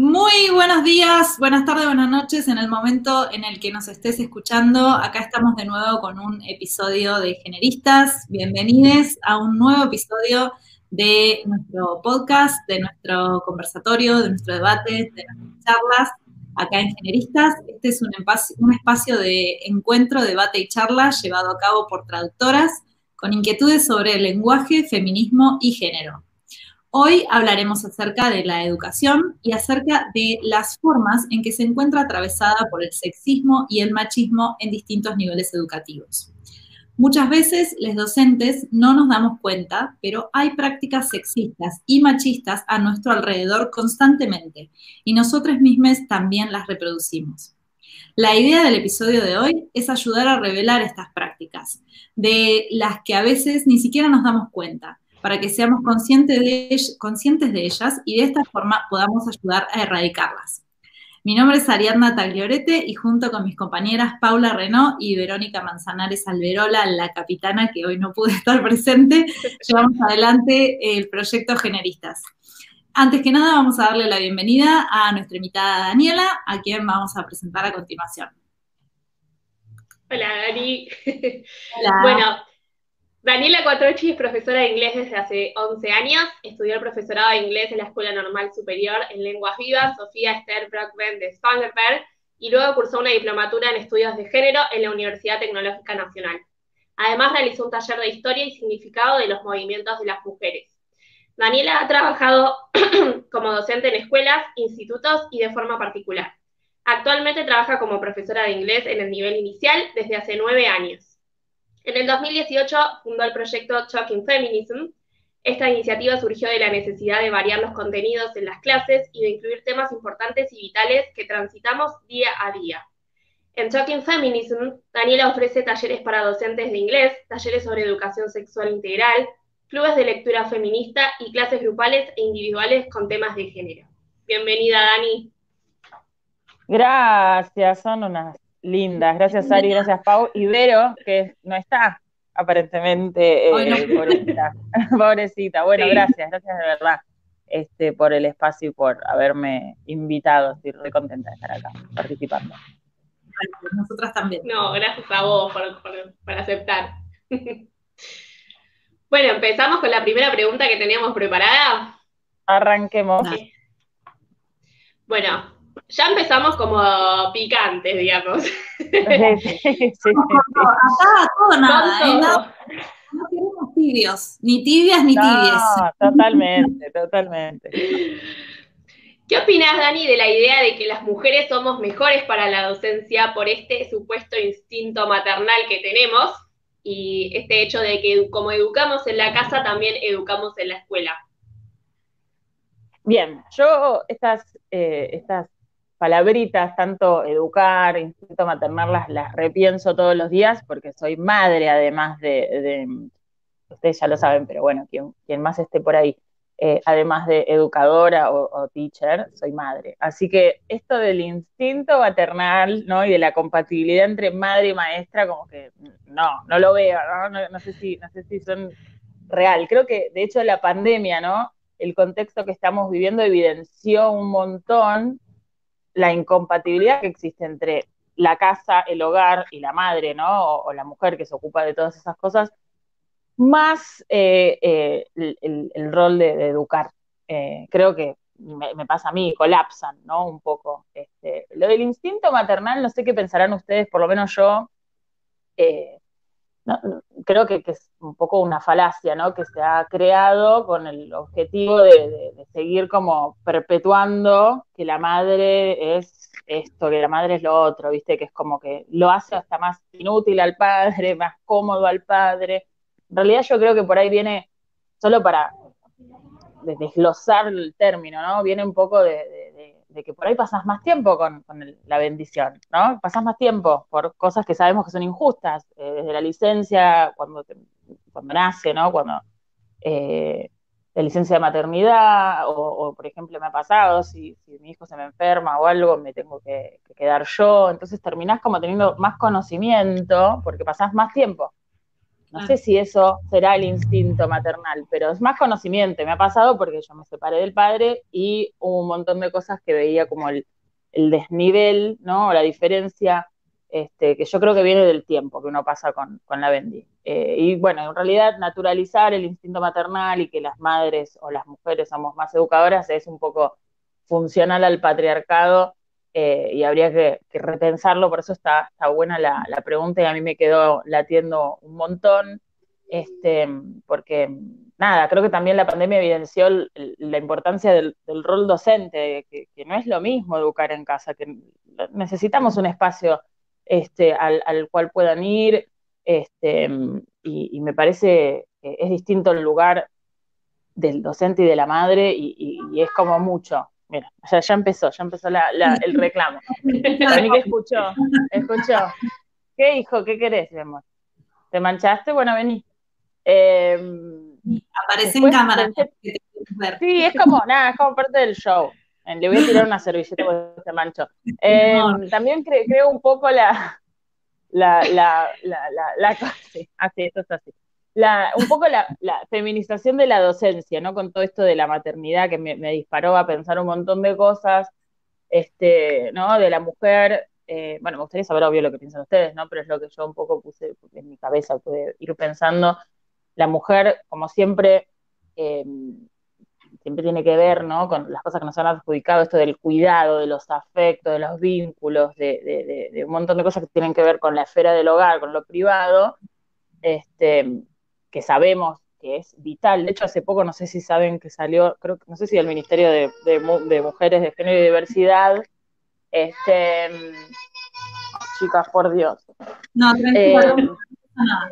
Muy buenos días, buenas tardes, buenas noches. En el momento en el que nos estés escuchando, acá estamos de nuevo con un episodio de Generistas. Bienvenidos a un nuevo episodio de nuestro podcast, de nuestro conversatorio, de nuestro debate, de nuestras charlas acá en Generistas. Este es un un espacio de encuentro, debate y charla llevado a cabo por traductoras con inquietudes sobre el lenguaje, feminismo y género. Hoy hablaremos acerca de la educación y acerca de las formas en que se encuentra atravesada por el sexismo y el machismo en distintos niveles educativos. Muchas veces los docentes no nos damos cuenta, pero hay prácticas sexistas y machistas a nuestro alrededor constantemente y nosotros mismos también las reproducimos. La idea del episodio de hoy es ayudar a revelar estas prácticas, de las que a veces ni siquiera nos damos cuenta para que seamos conscientes de, conscientes de ellas y de esta forma podamos ayudar a erradicarlas. Mi nombre es Ariadna Tagliorete y junto con mis compañeras Paula Renault y Verónica Manzanares Alberola, la capitana que hoy no pude estar presente, llevamos adelante el proyecto Generistas. Antes que nada, vamos a darle la bienvenida a nuestra invitada Daniela, a quien vamos a presentar a continuación. Hola, Dani. Hola. Bueno, Daniela Quattrochi es profesora de inglés desde hace 11 años. Estudió el profesorado de inglés en la Escuela Normal Superior en Lenguas Vivas, Sofía Esther Brockben de Spangenberg, y luego cursó una diplomatura en estudios de género en la Universidad Tecnológica Nacional. Además, realizó un taller de historia y significado de los movimientos de las mujeres. Daniela ha trabajado como docente en escuelas, institutos y de forma particular. Actualmente trabaja como profesora de inglés en el nivel inicial desde hace nueve años. En el 2018 fundó el proyecto Talking Feminism. Esta iniciativa surgió de la necesidad de variar los contenidos en las clases y de incluir temas importantes y vitales que transitamos día a día. En Talking Feminism, Daniela ofrece talleres para docentes de inglés, talleres sobre educación sexual integral, clubes de lectura feminista y clases grupales e individuales con temas de género. Bienvenida, Dani. Gracias, son unas lindas. Gracias, Ari, gracias, Pau. Y Vero, que no está, aparentemente, eh, pobrecita. pobrecita. Bueno, gracias, gracias de verdad este, por el espacio y por haberme invitado. Estoy muy contenta de estar acá participando. Nosotras también. No, gracias a vos por, aceptar. bueno, empezamos con la primera pregunta que teníamos preparada. Arranquemos. Bueno, ya empezamos como picantes, digamos. Sí, sí, sí, Acá todo nada, ¿eh? No queremos tibios, ni tibias ni tibias. totalmente, totalmente. ¿Qué opinas, Dani, de la idea de que las mujeres somos mejores para la docencia por este supuesto instinto maternal que tenemos y este hecho de que como educamos en la casa, también educamos en la escuela? Bien, yo estas, eh, estas palabritas, tanto educar, instinto maternal, las, las repienso todos los días porque soy madre además de, ustedes ya lo saben, pero bueno, quien, quien más esté por ahí, eh, además de educadora o, teacher, soy madre. Así que esto del instinto maternal, ¿no? Y de la compatibilidad entre madre y maestra, como que no, no lo veo, ¿no? No, sé, si, no sé si son real. Creo que, de hecho, la pandemia, ¿no? El contexto que estamos viviendo evidenció un montón la incompatibilidad que existe entre la casa, el hogar y la madre, ¿no? O, la mujer que se ocupa de todas esas cosas, más eh, eh, el, rol de, educar. Eh, creo que me, pasa a mí, colapsan, ¿no? Un poco. Este, lo del instinto maternal, no sé qué pensarán ustedes, por lo menos yo, creo que, es un poco una falacia, ¿no? Que se ha creado con el objetivo de, seguir como perpetuando que la madre es esto, que la madre es lo otro, ¿viste? Que es como que lo hace hasta más inútil al padre, más cómodo al padre. En realidad yo creo que por ahí viene, solo para desglosar el término, ¿no? Viene un poco de de que por ahí pasas más tiempo con, la bendición, ¿no? Pasas más tiempo por cosas que sabemos que son injustas, eh, desde la licencia, cuando, cuando nace, ¿no? Cuando eh, la licencia de maternidad, o, por ejemplo me ha pasado, si, mi hijo se me enferma o algo, me tengo que, quedar yo, entonces terminás como teniendo más conocimiento porque pasás más tiempo. No sé si eso será el instinto maternal, pero es más conocimiento. Me ha pasado porque yo me separé del padre y hubo un montón de cosas que veía como el, desnivel, ¿no? O la diferencia, este, que yo creo que viene del tiempo que uno pasa con, la Bendy. Eh, y bueno, en realidad naturalizar el instinto maternal y que las madres o las mujeres somos más educadoras es un poco funcional al patriarcado eh, y habría que, repensarlo, por eso está, está buena la, pregunta y a mí me quedó latiendo un montón, este, porque nada, creo que también la pandemia evidenció la importancia del, rol docente, que, no es lo mismo educar en casa, que necesitamos un espacio este, al, cual puedan ir, este, y, me parece que es distinto el lugar del docente y de la madre, y es como mucho. Mira, ya, ya empezó, ya empezó el reclamo. Vení que escuchó, escuchó. ¿Qué hijo? ¿Qué querés, mi amor? ¿Te manchaste? Bueno, vení. Eh, Aparece en cámara. sí, es como, nada, es como parte del show. Le voy a tirar una servilleta porque se manchó. Em, también creo un poco la, la, la, la, la, la, así, esto es así un poco la, feminización de la docencia, ¿no? Con todo esto de la maternidad que me, disparó a pensar un montón de cosas, este, ¿no? De la mujer, eh, bueno, me gustaría saber obvio lo que piensan ustedes, ¿no? Pero es lo que yo un poco puse en mi cabeza, pude ir pensando. La mujer, como siempre, em, siempre tiene que ver, ¿no? Con las cosas que nos han adjudicado, esto del cuidado, de los afectos, de los vínculos, de, de un montón de cosas que tienen que ver con la esfera del hogar, con lo privado. Este, que sabemos que es vital. De hecho, hace poco, no sé si saben que salió, creo no sé si del Ministerio de, Mujeres de Género y Diversidad, este, chicas, por Dios. No, tranquilo.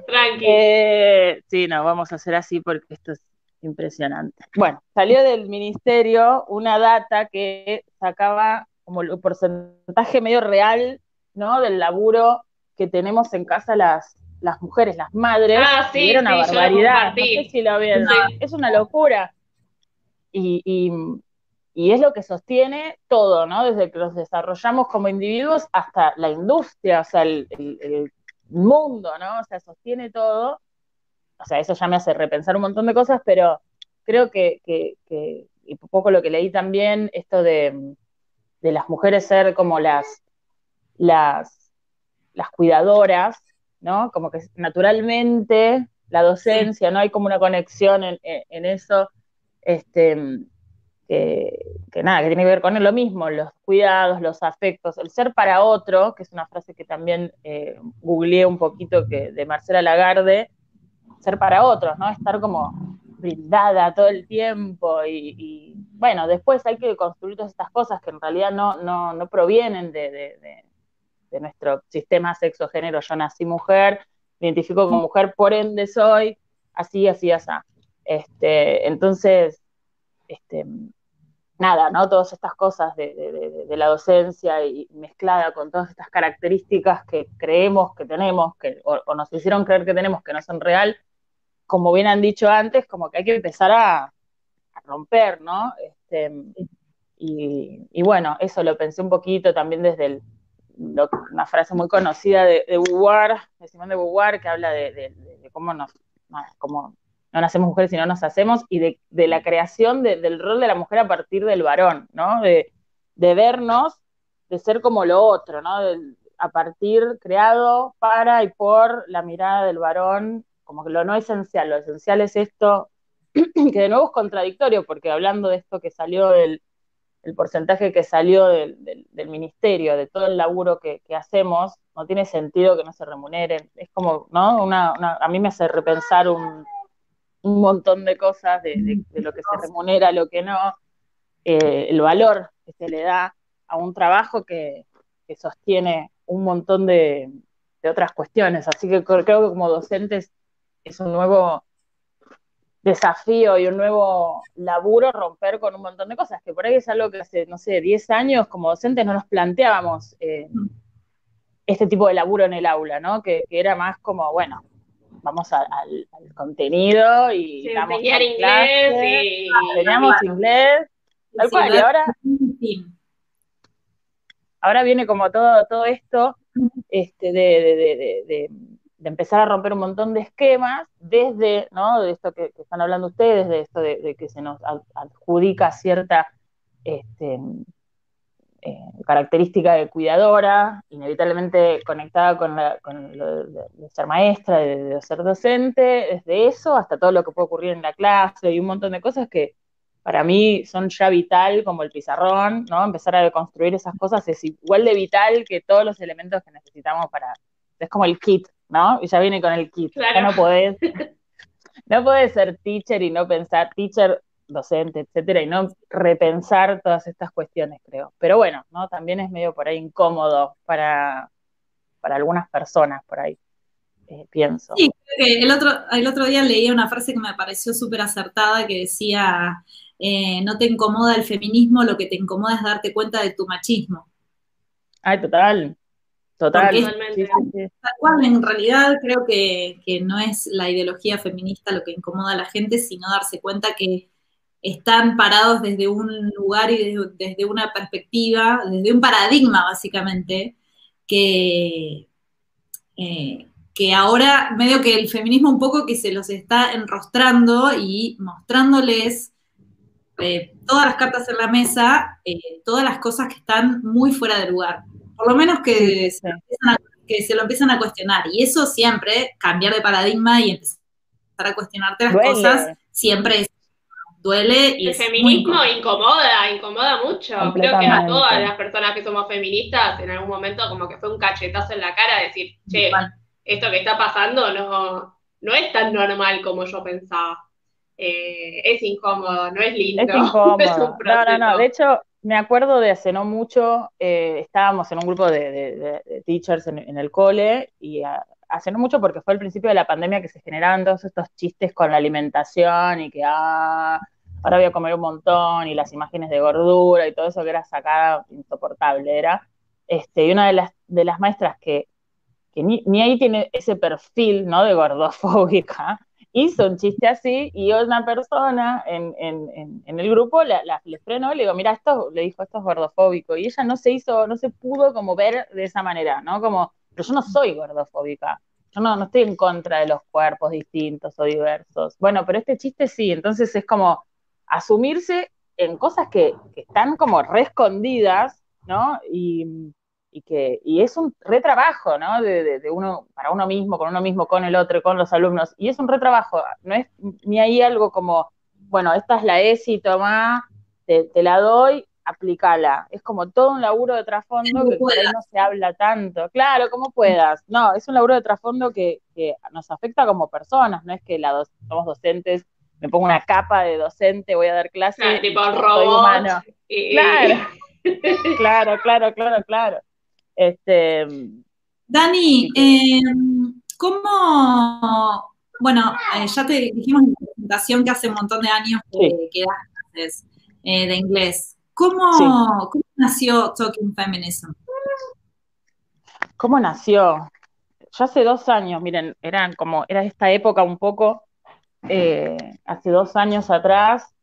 Eh, eh, sí, no, vamos a hacer así porque esto es impresionante. Bueno, salió del ministerio una data que sacaba como el porcentaje medio real, ¿no? Del laburo que tenemos en casa las, las mujeres, las madres, ah, sí, una barbaridad. No sé si lo vieron. Es una locura. Y, es lo que sostiene todo, ¿no? Desde que los desarrollamos como individuos hasta la industria, o sea, el, mundo, ¿no? O sea, sostiene todo. O sea, eso ya me hace repensar un montón de cosas, pero creo que, y un poco lo que leí también, esto de, de las mujeres ser como las, las, las cuidadoras, ¿no? Como que naturalmente la docencia, ¿no? Hay como una conexión en, eso, este, que, nada, que tiene que ver con lo mismo, los cuidados, los afectos, el ser para otro, que es una frase que también eh, googleé un poquito que, de Marcela Lagarde, ser para otros, ¿no? Estar como brindada todo el tiempo y, bueno, después hay que construir todas estas cosas que en realidad no, no, provienen de, de nuestro sistema sexo-género, yo nací mujer, me identifico como mujer, por ende soy así, así, así. Este, entonces, este, nada, ¿no? Todas estas cosas de, la docencia y mezclada con todas estas características que creemos que tenemos, que, o, nos hicieron creer que tenemos que no son real, como bien han dicho antes, como que hay que empezar a, romper, ¿no? Este, y, y, bueno, eso lo pensé un poquito también desde el, una frase muy conocida de, de de Simón de Beauvoir, que habla de, cómo nos, no, nacemos mujeres y no nos hacemos, y de, la creación del rol de la mujer a partir del varón, ¿no? De, vernos, de ser como lo otro, ¿no? a partir, creado para y por la mirada del varón, como lo no esencial, lo esencial es esto, que de nuevo es contradictorio, porque hablando de esto que salió del el porcentaje que salió del, ministerio, de todo el laburo que, hacemos, no tiene sentido que no se remuneren. Es como, ¿no? Una, a mí me hace repensar un, montón de cosas de, lo que se remunera, lo que no, eh, el valor que se le da a un trabajo que, sostiene un montón de, de, otras cuestiones. Así que creo que como docentes es un nuevo desafío y un nuevo laburo romper con un montón de cosas, que por ahí es algo que hace, no sé, 10 años como docentes no nos planteábamos eh, este tipo de laburo en el aula, ¿no? Que, era más como, bueno, vamos al contenido y sí, enseñar inglés y enseñamos inglés, tal cual, y ahora ahora viene como todo, todo esto este, de, empezar a romper un montón de esquemas desde, ¿no? De esto que, están hablando ustedes, de esto de, que se nos adjudica cierta este, eh, característica de cuidadora, inevitablemente conectada con, lo de, ser maestra, de, ser docente, desde eso hasta todo lo que puede ocurrir en la clase y un montón de cosas que para mí son ya vital, como el pizarrón, ¿no? Empezar a deconstruir esas cosas es igual de vital que todos los elementos que necesitamos para... Es como el kit, ¿no? Y ya viene con el kit. Ya no podés... No podés ser teacher y no pensar, teacher, docente, etcétera, y no repensar todas estas cuestiones, creo. Pero bueno, ¿no? También es medio por ahí incómodo para, para algunas personas por ahí, eh, pienso. Sí, el otro, el otro día leí una frase que me pareció súper acertada que decía, eh, no te incomoda el feminismo, lo que te incomoda es darte cuenta de tu machismo. Ay, total. Total. en realidad creo que, que, no es la ideología feminista lo que incomoda a la gente, sino darse cuenta que están parados desde un lugar y desde, una perspectiva, desde un paradigma básicamente, que, eh, que ahora medio que el feminismo un poco que se los está enrostrando y mostrándoles eh, todas las cartas en la mesa, eh, todas las cosas que están muy fuera de lugar. Por lo menos que, se que se lo empiezan a cuestionar. Y eso siempre, cambiar de paradigma y empezar a cuestionarte las cosas, siempre es duele y el feminismo incomoda, incomoda mucho. Creo que a todas las personas que somos feministas en algún momento como que fue un cachetazo en la cara decir, che, esto que está pasando no, no es tan normal como yo pensaba. Eh, es incómodo, no es lindo. Es incómodo. no, no, no. De hecho, me acuerdo de hace no mucho, eh, estábamos en un grupo de, teachers en, el cole y hace no mucho porque fue el principio de la pandemia que se generaban todos estos chistes con la alimentación y que, ah, ahora voy a comer un montón y las imágenes de gordura y todo eso que era sacada insoportable era. Este, y una de las, de las maestras que, ni, ahí tiene ese perfil ¿no? de gordofóbica, hizo un chiste así y una persona en, el grupo la, le frenó y le digo, mira, esto, le dijo, esto es gordofóbico. Y ella no se hizo, no se pudo como ver de esa manera, ¿no? Como, pero yo no soy gordofóbica. Yo no, no estoy en contra de los cuerpos distintos o diversos. Bueno, pero este chiste sí, entonces es como, asumirse en cosas que, están como re ¿no? Y, que y es un retrabajo, ¿no? De, uno, para uno mismo, con uno mismo, con el otro, con los alumnos. Y es un retrabajo, no es ni ahí algo como, bueno, esta es la ESI, toma, te, la doy, aplícala. Es como todo un laburo de trasfondo que por ahí no se habla tanto. Claro, como puedas. No, es un laburo de trasfondo que, nos afecta como personas, no es que la somos docentes me pongo una capa de docente, voy a dar clase. Ah, tipo robot. Claro, claro, claro, claro, Este, Dani, em, ¿cómo, bueno, eh, ya te dijimos en la presentación que hace un montón de años que, das clases eh, de inglés. ¿Cómo, ¿Cómo nació Talking Feminism? ¿Cómo nació? Ya hace dos años, miren, eran como, era esta época un poco eh, hace dos años atrás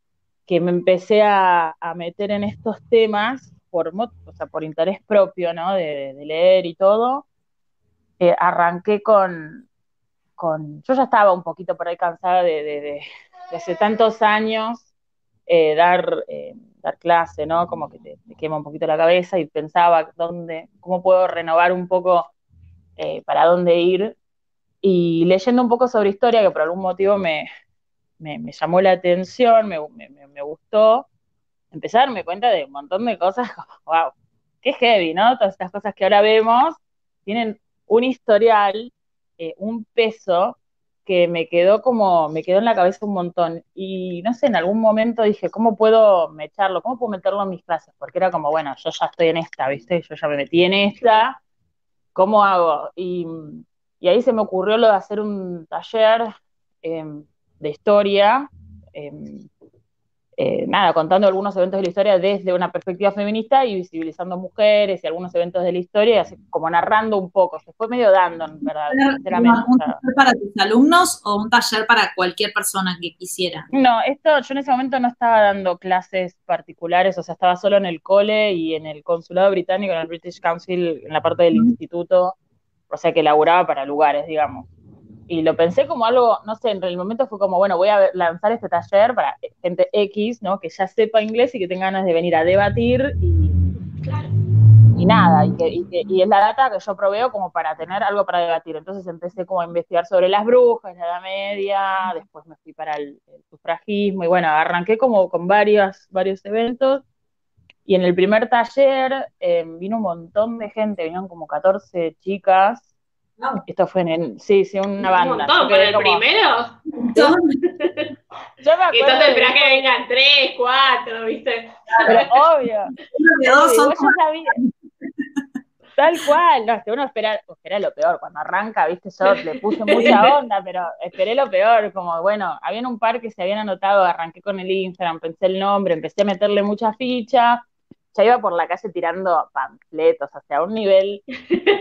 que me empecé a, meter en estos temas por, o sea, por interés propio, ¿no? De, leer y todo. Eh, arranqué con, con, yo ya estaba un poquito por ahí cansada de, hace tantos años eh, dar, dar clase, ¿no? Como que te, quema un poquito la cabeza y pensaba dónde, cómo puedo renovar un poco para dónde ir y leyendo un poco sobre historia, que por algún motivo me, llamó la atención, me, gustó, empecé a cuenta de un montón de cosas, wow, qué heavy, ¿no? Todas estas cosas que ahora vemos tienen un historial, eh, un peso que me quedó como, me quedó en la cabeza un montón. Y no sé, en algún momento dije, ¿cómo puedo mecharlo? ¿Cómo puedo meterlo en mis clases? Porque era como, bueno, yo ya estoy en esta, ¿viste? Yo ya me metí en esta, ¿cómo hago? Y y ahí se me ocurrió lo de hacer un taller em, de historia, em, eh, nada, contando algunos eventos de la historia desde una perspectiva feminista y visibilizando mujeres y algunos eventos de la historia, así como narrando un poco. Se fue medio dando, en verdad, sinceramente. ¿Un taller para tus alumnos o un taller para cualquier persona que quisiera? No, esto yo en ese momento no estaba dando clases particulares, o sea, estaba solo en el cole y en el consulado británico, en el British Council, en la parte del instituto o sea que laburaba para lugares, digamos. Y lo pensé como algo, no sé, en el momento fue como, bueno, voy a lanzar este taller para gente X, ¿no? Que ya sepa inglés y que tenga ganas de venir a debatir y, y nada, y, que, y, es la data que yo proveo como para tener algo para debatir. Entonces empecé como a investigar sobre las brujas, la Edad Media, después me fui para el, sufragismo y bueno, arranqué como con varios, varios eventos. Y en el primer taller eh, vino un montón de gente, vinieron como 14 chicas esto fue en sí, sí, una banda. Un montón, ¿con el primero? Yo me acuerdo. Entonces esperás que vengan tres, cuatro, ¿viste? Pero obvio. Tal cual, no, es que uno espera, espera lo peor, cuando arranca, viste, yo le puse mucha onda, pero esperé lo peor, como bueno, habían un par que se habían anotado, arranqué con el Instagram, pensé el nombre, empecé a meterle mucha ficha, ya iba por la calle tirando panfletos hacia un nivel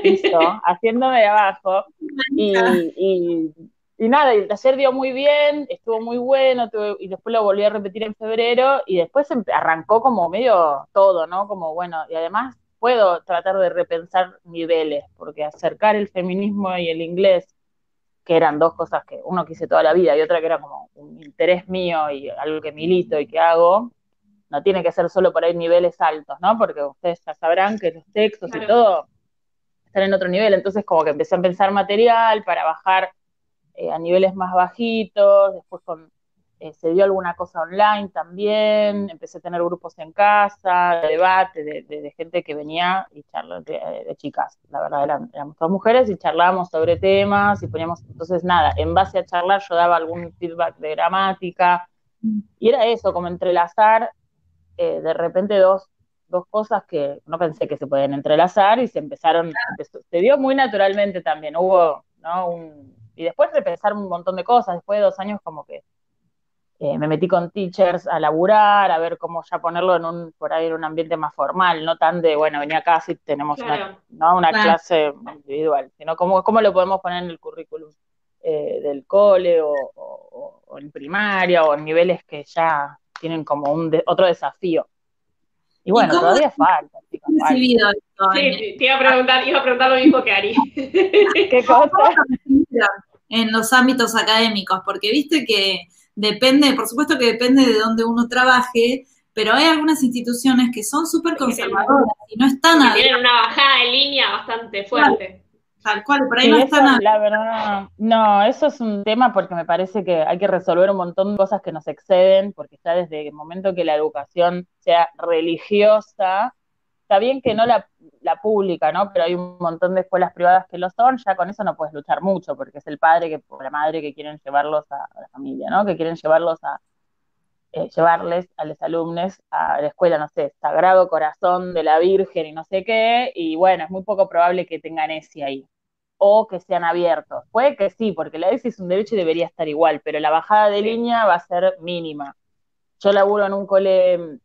piso, haciéndome de abajo. Y, y, nada, el taller dio muy bien, estuvo muy bueno, y después lo volví a repetir en febrero, y después arrancó como medio todo, ¿no? Como bueno, y además puedo tratar de repensar niveles, porque acercar el feminismo y el inglés, que eran dos cosas que uno quise toda la vida y otra que era como un interés mío y algo que milito y que hago, no tiene que ser solo por ahí niveles altos, ¿no? Porque ustedes ya sabrán que los textos y todo están en otro nivel, entonces como que empecé a pensar material para bajar eh, a niveles más bajitos, después con, eh, se dio alguna cosa online también, empecé a tener grupos en casa, de debate, de, gente que venía y charlas de, chicas, la verdad eran, éramos todas mujeres y charlábamos sobre temas y poníamos, entonces nada, en base a charlar yo daba algún feedback de gramática, mm. y era eso, como entrelazar eh, de repente dos, dos cosas que no pensé que se pueden entrelazar y se empezaron, se dio muy naturalmente también, hubo, ¿no? Un, y después de pensar un montón de cosas, después de dos años como que eh, me metí con teachers a laburar, a ver cómo ya ponerlo en un, por ahí en un ambiente más formal, no tan de, bueno, venía acá y tenemos una, ¿no? una clase individual, sino cómo, cómo lo podemos poner en el currículum eh, del cole o, o, en primaria o en niveles que ya tienen como un otro desafío. Y bueno, todavía falta. Sí, te iba a preguntar, iba a preguntar lo mismo que Ari. ¿Qué cosa? En los ámbitos académicos, porque viste que depende, por supuesto que depende de dónde uno trabaje, pero hay algunas instituciones que son súper conservadoras y no están... Tienen una bajada de línea bastante fuerte. Tal cual, por ahí no La verdad, no, eso es un tema porque me parece que hay que resolver un montón de cosas que nos exceden, porque está desde el momento que la educación sea religiosa, está bien que no la, la pública, ¿no? Pero hay un montón de escuelas privadas que lo son, ya con eso no puedes luchar mucho, porque es el padre que, o la madre que quieren llevarlos a, la familia, ¿no? Que quieren llevarlos a, eh, llevarles a los alumnos a la escuela, no sé, Sagrado Corazón de la Virgen y no sé qué, y bueno, es muy poco probable que tengan ese ahí o que sean abiertos. Puede que sí, porque la ESI es un derecho y debería estar igual, pero la bajada de línea va a ser mínima. Yo laburo en un cole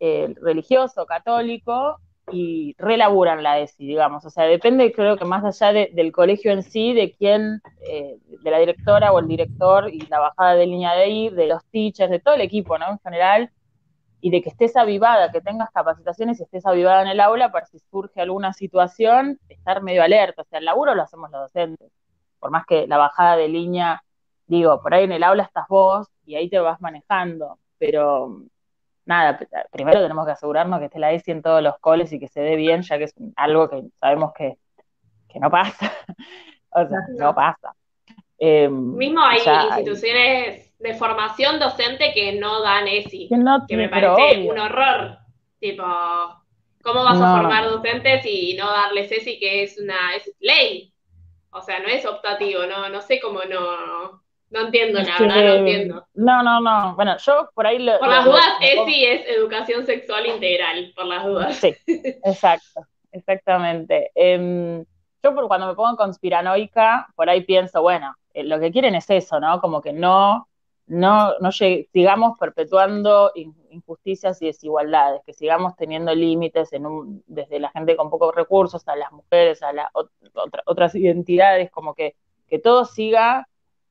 eh, religioso, católico, y relaburan la ESI, digamos. O sea, depende, creo que más allá del colegio en sí, de quién, eh, de la directora o el director y la bajada de línea de ir, de los teachers, de todo el equipo, ¿no? En general, y de que estés avivada, que tengas capacitaciones y estés avivada en el aula para si surge alguna situación, estar medio alerta. O sea, el laburo lo hacemos los docentes. Por más que la bajada de línea, digo, por ahí en el aula estás vos y ahí te vas manejando. Pero nada, primero tenemos que asegurarnos que esté la ESI en todos los coles y que se dé bien, ya que es algo que sabemos que, no pasa. o sea, no pasa. Em, Mismo hay instituciones de formación docente que no dan ESI, que, me parece un horror. Tipo, ¿cómo vas a formar docentes y no darles ESI que es una ley? O sea, no es optativo, no, no sé cómo no, no entiendo, la verdad, no entiendo. No, no, no. Bueno, yo por ahí lo. Por las dudas, ESI es educación sexual integral, por las dudas. Sí, exacto, exactamente. Em, yo por cuando me pongo conspiranoica, por ahí pienso, bueno, eh, lo que quieren es eso, ¿no? Como que no no, no sigamos perpetuando injusticias y desigualdades, que sigamos teniendo límites desde la gente con pocos recursos a las mujeres, a las otras identidades, como que, que todo siga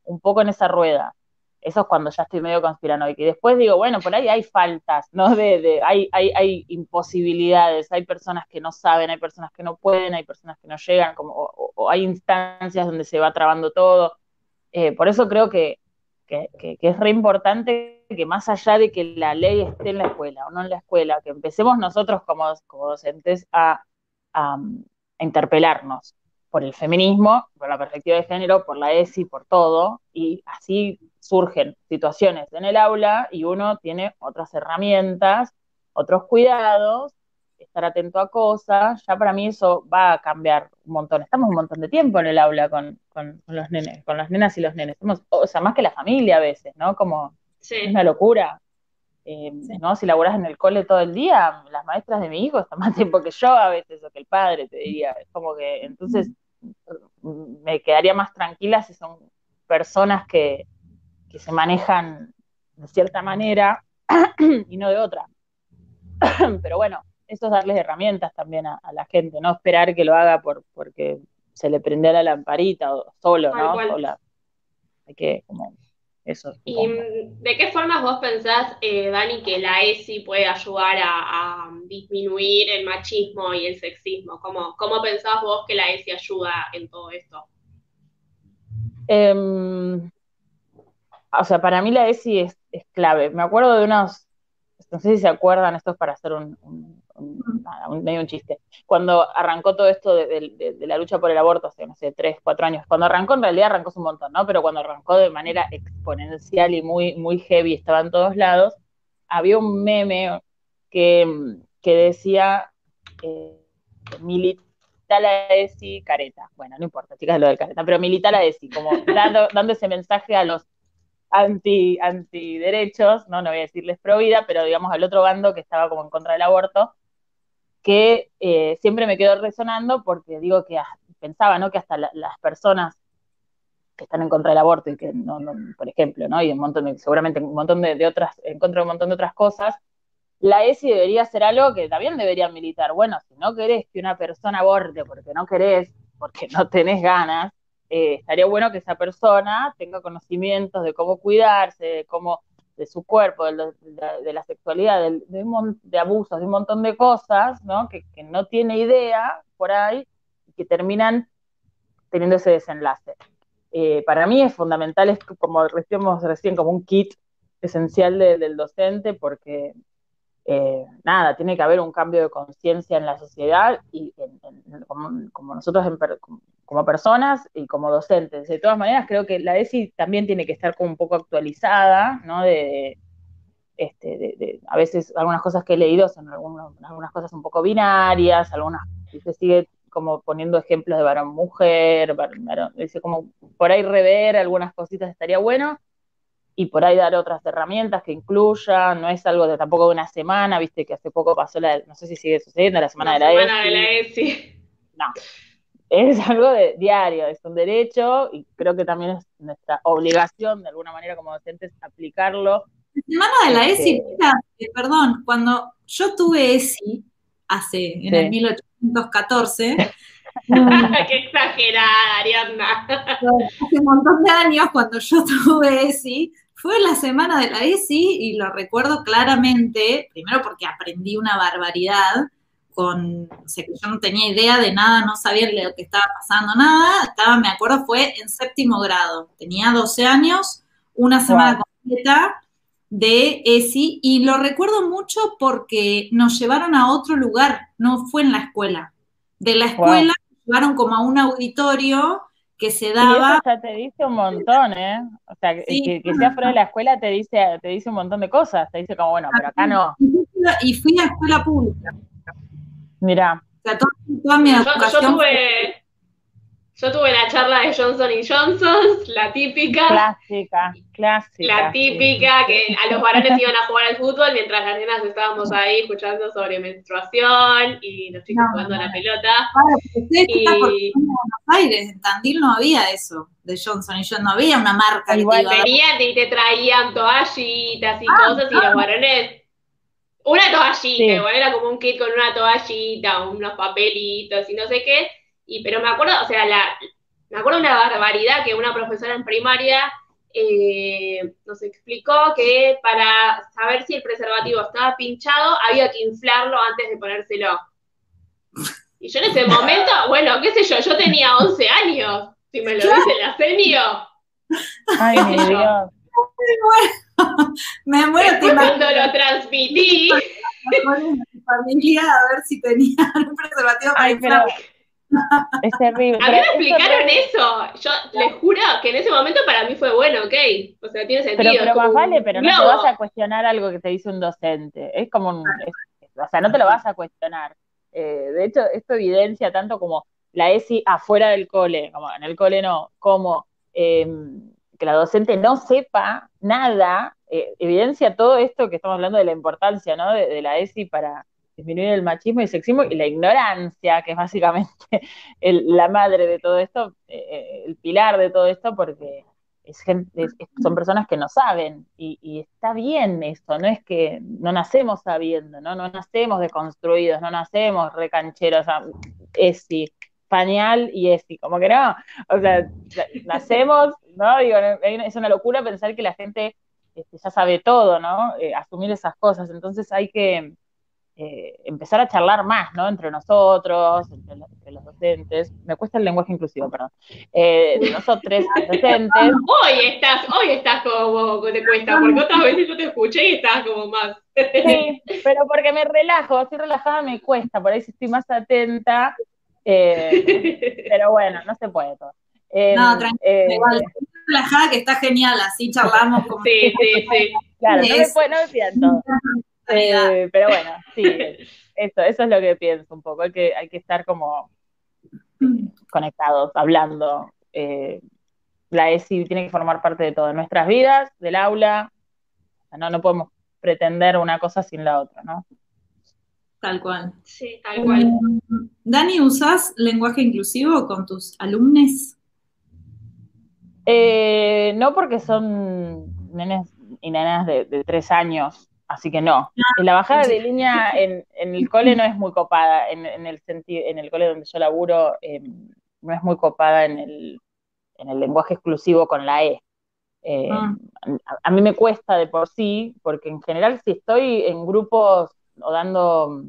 un poco en esa rueda. eso es cuando ya estoy medio conspiranoica. Y después digo, bueno, por ahí hay faltas, ¿no? De, de hay, hay, hay, imposibilidades, hay personas que no saben, hay personas que no pueden, hay personas que no llegan, como, o, hay instancias donde se va trabando todo. Eh, por eso creo que, que, es re importante que más allá de que la ley esté en la escuela o no en la escuela, que empecemos nosotros como, docentes a, a interpelarnos por el feminismo, por la perspectiva de género, por la ESI, por todo, y así surgen situaciones en el aula y uno tiene otras herramientas, otros cuidados, estar atento a cosas, ya para mí eso va a cambiar un montón. Estamos un montón de tiempo en el aula con, los nenes, con las nenas y los nenes. o sea, más que la familia a veces, ¿no? Como es una locura. Eh, ¿no? Si laburas en el cole todo el día, las maestras de mi hijo están más tiempo que yo a veces, o que el padre, te diría. Es como que, entonces, me quedaría más tranquila si son personas que, se manejan de cierta manera y no de otra. Pero bueno, eso es darles herramientas también a, la gente, no esperar que lo haga por, porque se le prende la lamparita o solo, ¿no? Hay que como ¿Y de qué formas vos pensás, eh, Dani, que la ESI puede ayudar a, disminuir el machismo y el sexismo? ¿Cómo, ¿Cómo, pensás vos que la ESI ayuda en todo esto? Em, o sea, para mí la ESI es, es, clave. Me acuerdo de unos, no sé si se acuerdan, esto es para hacer un, un, medio un chiste. Cuando arrancó todo esto de, la lucha por el aborto hace, no sé, tres, cuatro años, cuando arrancó en realidad arrancó un montón, ¿no? Pero cuando arrancó de manera exponencial y muy, muy heavy, estaba en todos lados, había un meme que, decía, eh, milita la ESI careta. Bueno, no importa, chicas, lo del careta, pero milita la ESI, como dando, dando ese mensaje a los anti, antiderechos, ¿no? no voy a decirles pro vida, pero digamos al otro bando que estaba como en contra del aborto, que eh, siempre me quedó resonando porque digo que pensaba, ¿no? Que hasta las personas que están en contra del aborto y que no, por ejemplo, ¿no? Y un montón de, seguramente un montón de, otras, en contra de un montón de otras cosas, la ESI debería ser algo que también deberían militar. Bueno, si no querés que una persona aborte porque no querés, porque no tenés ganas, eh, estaría bueno que esa persona tenga conocimientos de cómo cuidarse, de cómo de su cuerpo, de, la sexualidad, de, de, abusos, de un montón de cosas, ¿no? Que, no tiene idea por ahí y que terminan teniendo ese desenlace. Eh, para mí es fundamental, es como decíamos recién, como un kit esencial del docente, porque eh, nada, tiene que haber un cambio de conciencia en la sociedad y como, nosotros como, personas y como docentes. De todas maneras, creo que la ESI también tiene que estar como un poco actualizada, ¿no? De, este, a veces algunas cosas que he leído son algunas cosas un poco binarias, algunas, se sigue como poniendo ejemplos de varón-mujer, dice como por ahí rever algunas cositas estaría bueno, y por ahí dar otras herramientas que incluyan, no es algo de tampoco de una semana, viste que hace poco pasó la, no sé si sigue sucediendo, la semana, de, la semana de la ESI. No, es algo de diario, es un derecho y creo que también es nuestra obligación de alguna manera como docentes aplicarlo. La semana de la ESI, este, eh, perdón, cuando yo tuve ESI hace, en el 1814, Qué exagerada, Ariadna. Hace un montón de años, cuando yo tuve ESI, fue la semana de la ESI y lo recuerdo claramente, primero porque aprendí una barbaridad, con, o sea, que yo no tenía idea de nada, no sabía lo que estaba pasando, nada, estaba, me acuerdo, fue en séptimo grado, tenía 12 años, una semana completa de ESI y lo recuerdo mucho porque nos llevaron a otro lugar, no fue en la escuela. De la escuela nos llevaron como a un auditorio que se daba. Y ya te dice un montón, ¿eh? O sea, que, que, sea fuera de la escuela te dice, te dice un montón de cosas. Te dice como, bueno, pero acá no. Y fui a escuela pública. Mira. O sea, toda, mi educación. Yo, tuve, yo tuve la charla de Johnson y Johnson, la típica. Clásica, clásica. La típica, que a los varones iban a jugar al fútbol mientras las nenas estábamos ahí escuchando sobre menstruación y los chicos jugando a la pelota. y... en Buenos Aires, en Tandil no había eso de Johnson y Johnson, no había una marca. Igual venían y te traían toallitas y ah, cosas y los varones una toallita, igual era como un kit con una toallita, unos papelitos y no sé qué, y, pero me acuerdo, o sea, la, me acuerdo una barbaridad que una profesora en primaria eh, nos explicó que para saber si el preservativo estaba pinchado había que inflarlo antes de ponérselo. Y yo en ese momento, bueno, qué sé yo, yo tenía 11 años, si me lo dice la senio. Ay, mi Dios. Me muero. Cuando lo transmití. familia a ver si tenía un preservativo Ay, pero es terrible. A mí me explicaron eso. Yo les juro que en ese momento para mí fue bueno, ok. O sea, tiene sentido. Pero, pero más vale, pero no te vas a cuestionar algo que te dice un docente. Es como un. o sea, no te lo vas a cuestionar. Eh, de hecho, esto evidencia tanto como la ESI afuera del cole, como en el cole no, como em, que la docente no sepa nada, eh, evidencia todo esto que estamos hablando de la importancia ¿no? de la ESI para, disminuir el machismo y el sexismo y la ignorancia, que es básicamente la madre de todo esto, eh, eh, el pilar de todo esto, porque son personas que no saben y, está bien eso, no es que no nacemos sabiendo, no, no nacemos deconstruidos, no nacemos recancheros, esi, pañal y esi, como que no, o sea, nacemos, ¿no? Digo, es una locura pensar que la gente este, ya sabe todo, ¿no? Eh, asumir esas cosas, entonces hay que eh, empezar a charlar más, ¿no? Entre nosotros, entre, los docentes. Me cuesta el lenguaje inclusivo, perdón. Eh, nosotros, docentes. Hoy estás, hoy estás como te cuesta, porque otras veces yo te escuché y estás como más. Sí, pero porque me relajo, estoy relajada me cuesta, por ahí si estoy más atenta. Eh, pero bueno, no se puede todo. no, tranquilo, igual. Relajada que está genial, así charlamos. Como sí, sí, sí. Claro, no me, puede, no me siento. Eh, pero bueno, sí, eso, eso es lo que pienso un poco. Hay que, hay que estar como conectados, hablando. Eh, la ESI tiene que formar parte de todo, de nuestras vidas, del aula. No, no podemos pretender una cosa sin la otra, ¿no? Tal cual. Sí, tal cual. Eh, Dani, ¿usas lenguaje inclusivo con tus alumnos? No, porque son nenes y nenas de tres años. Así que no. La bajada de línea en, el cole no es muy copada, en, el sentido, en el cole donde yo laburo, em, no es muy copada en el, en el lenguaje exclusivo con la E. Em, ah. a, mí me cuesta de por sí, porque en general si estoy en grupos o dando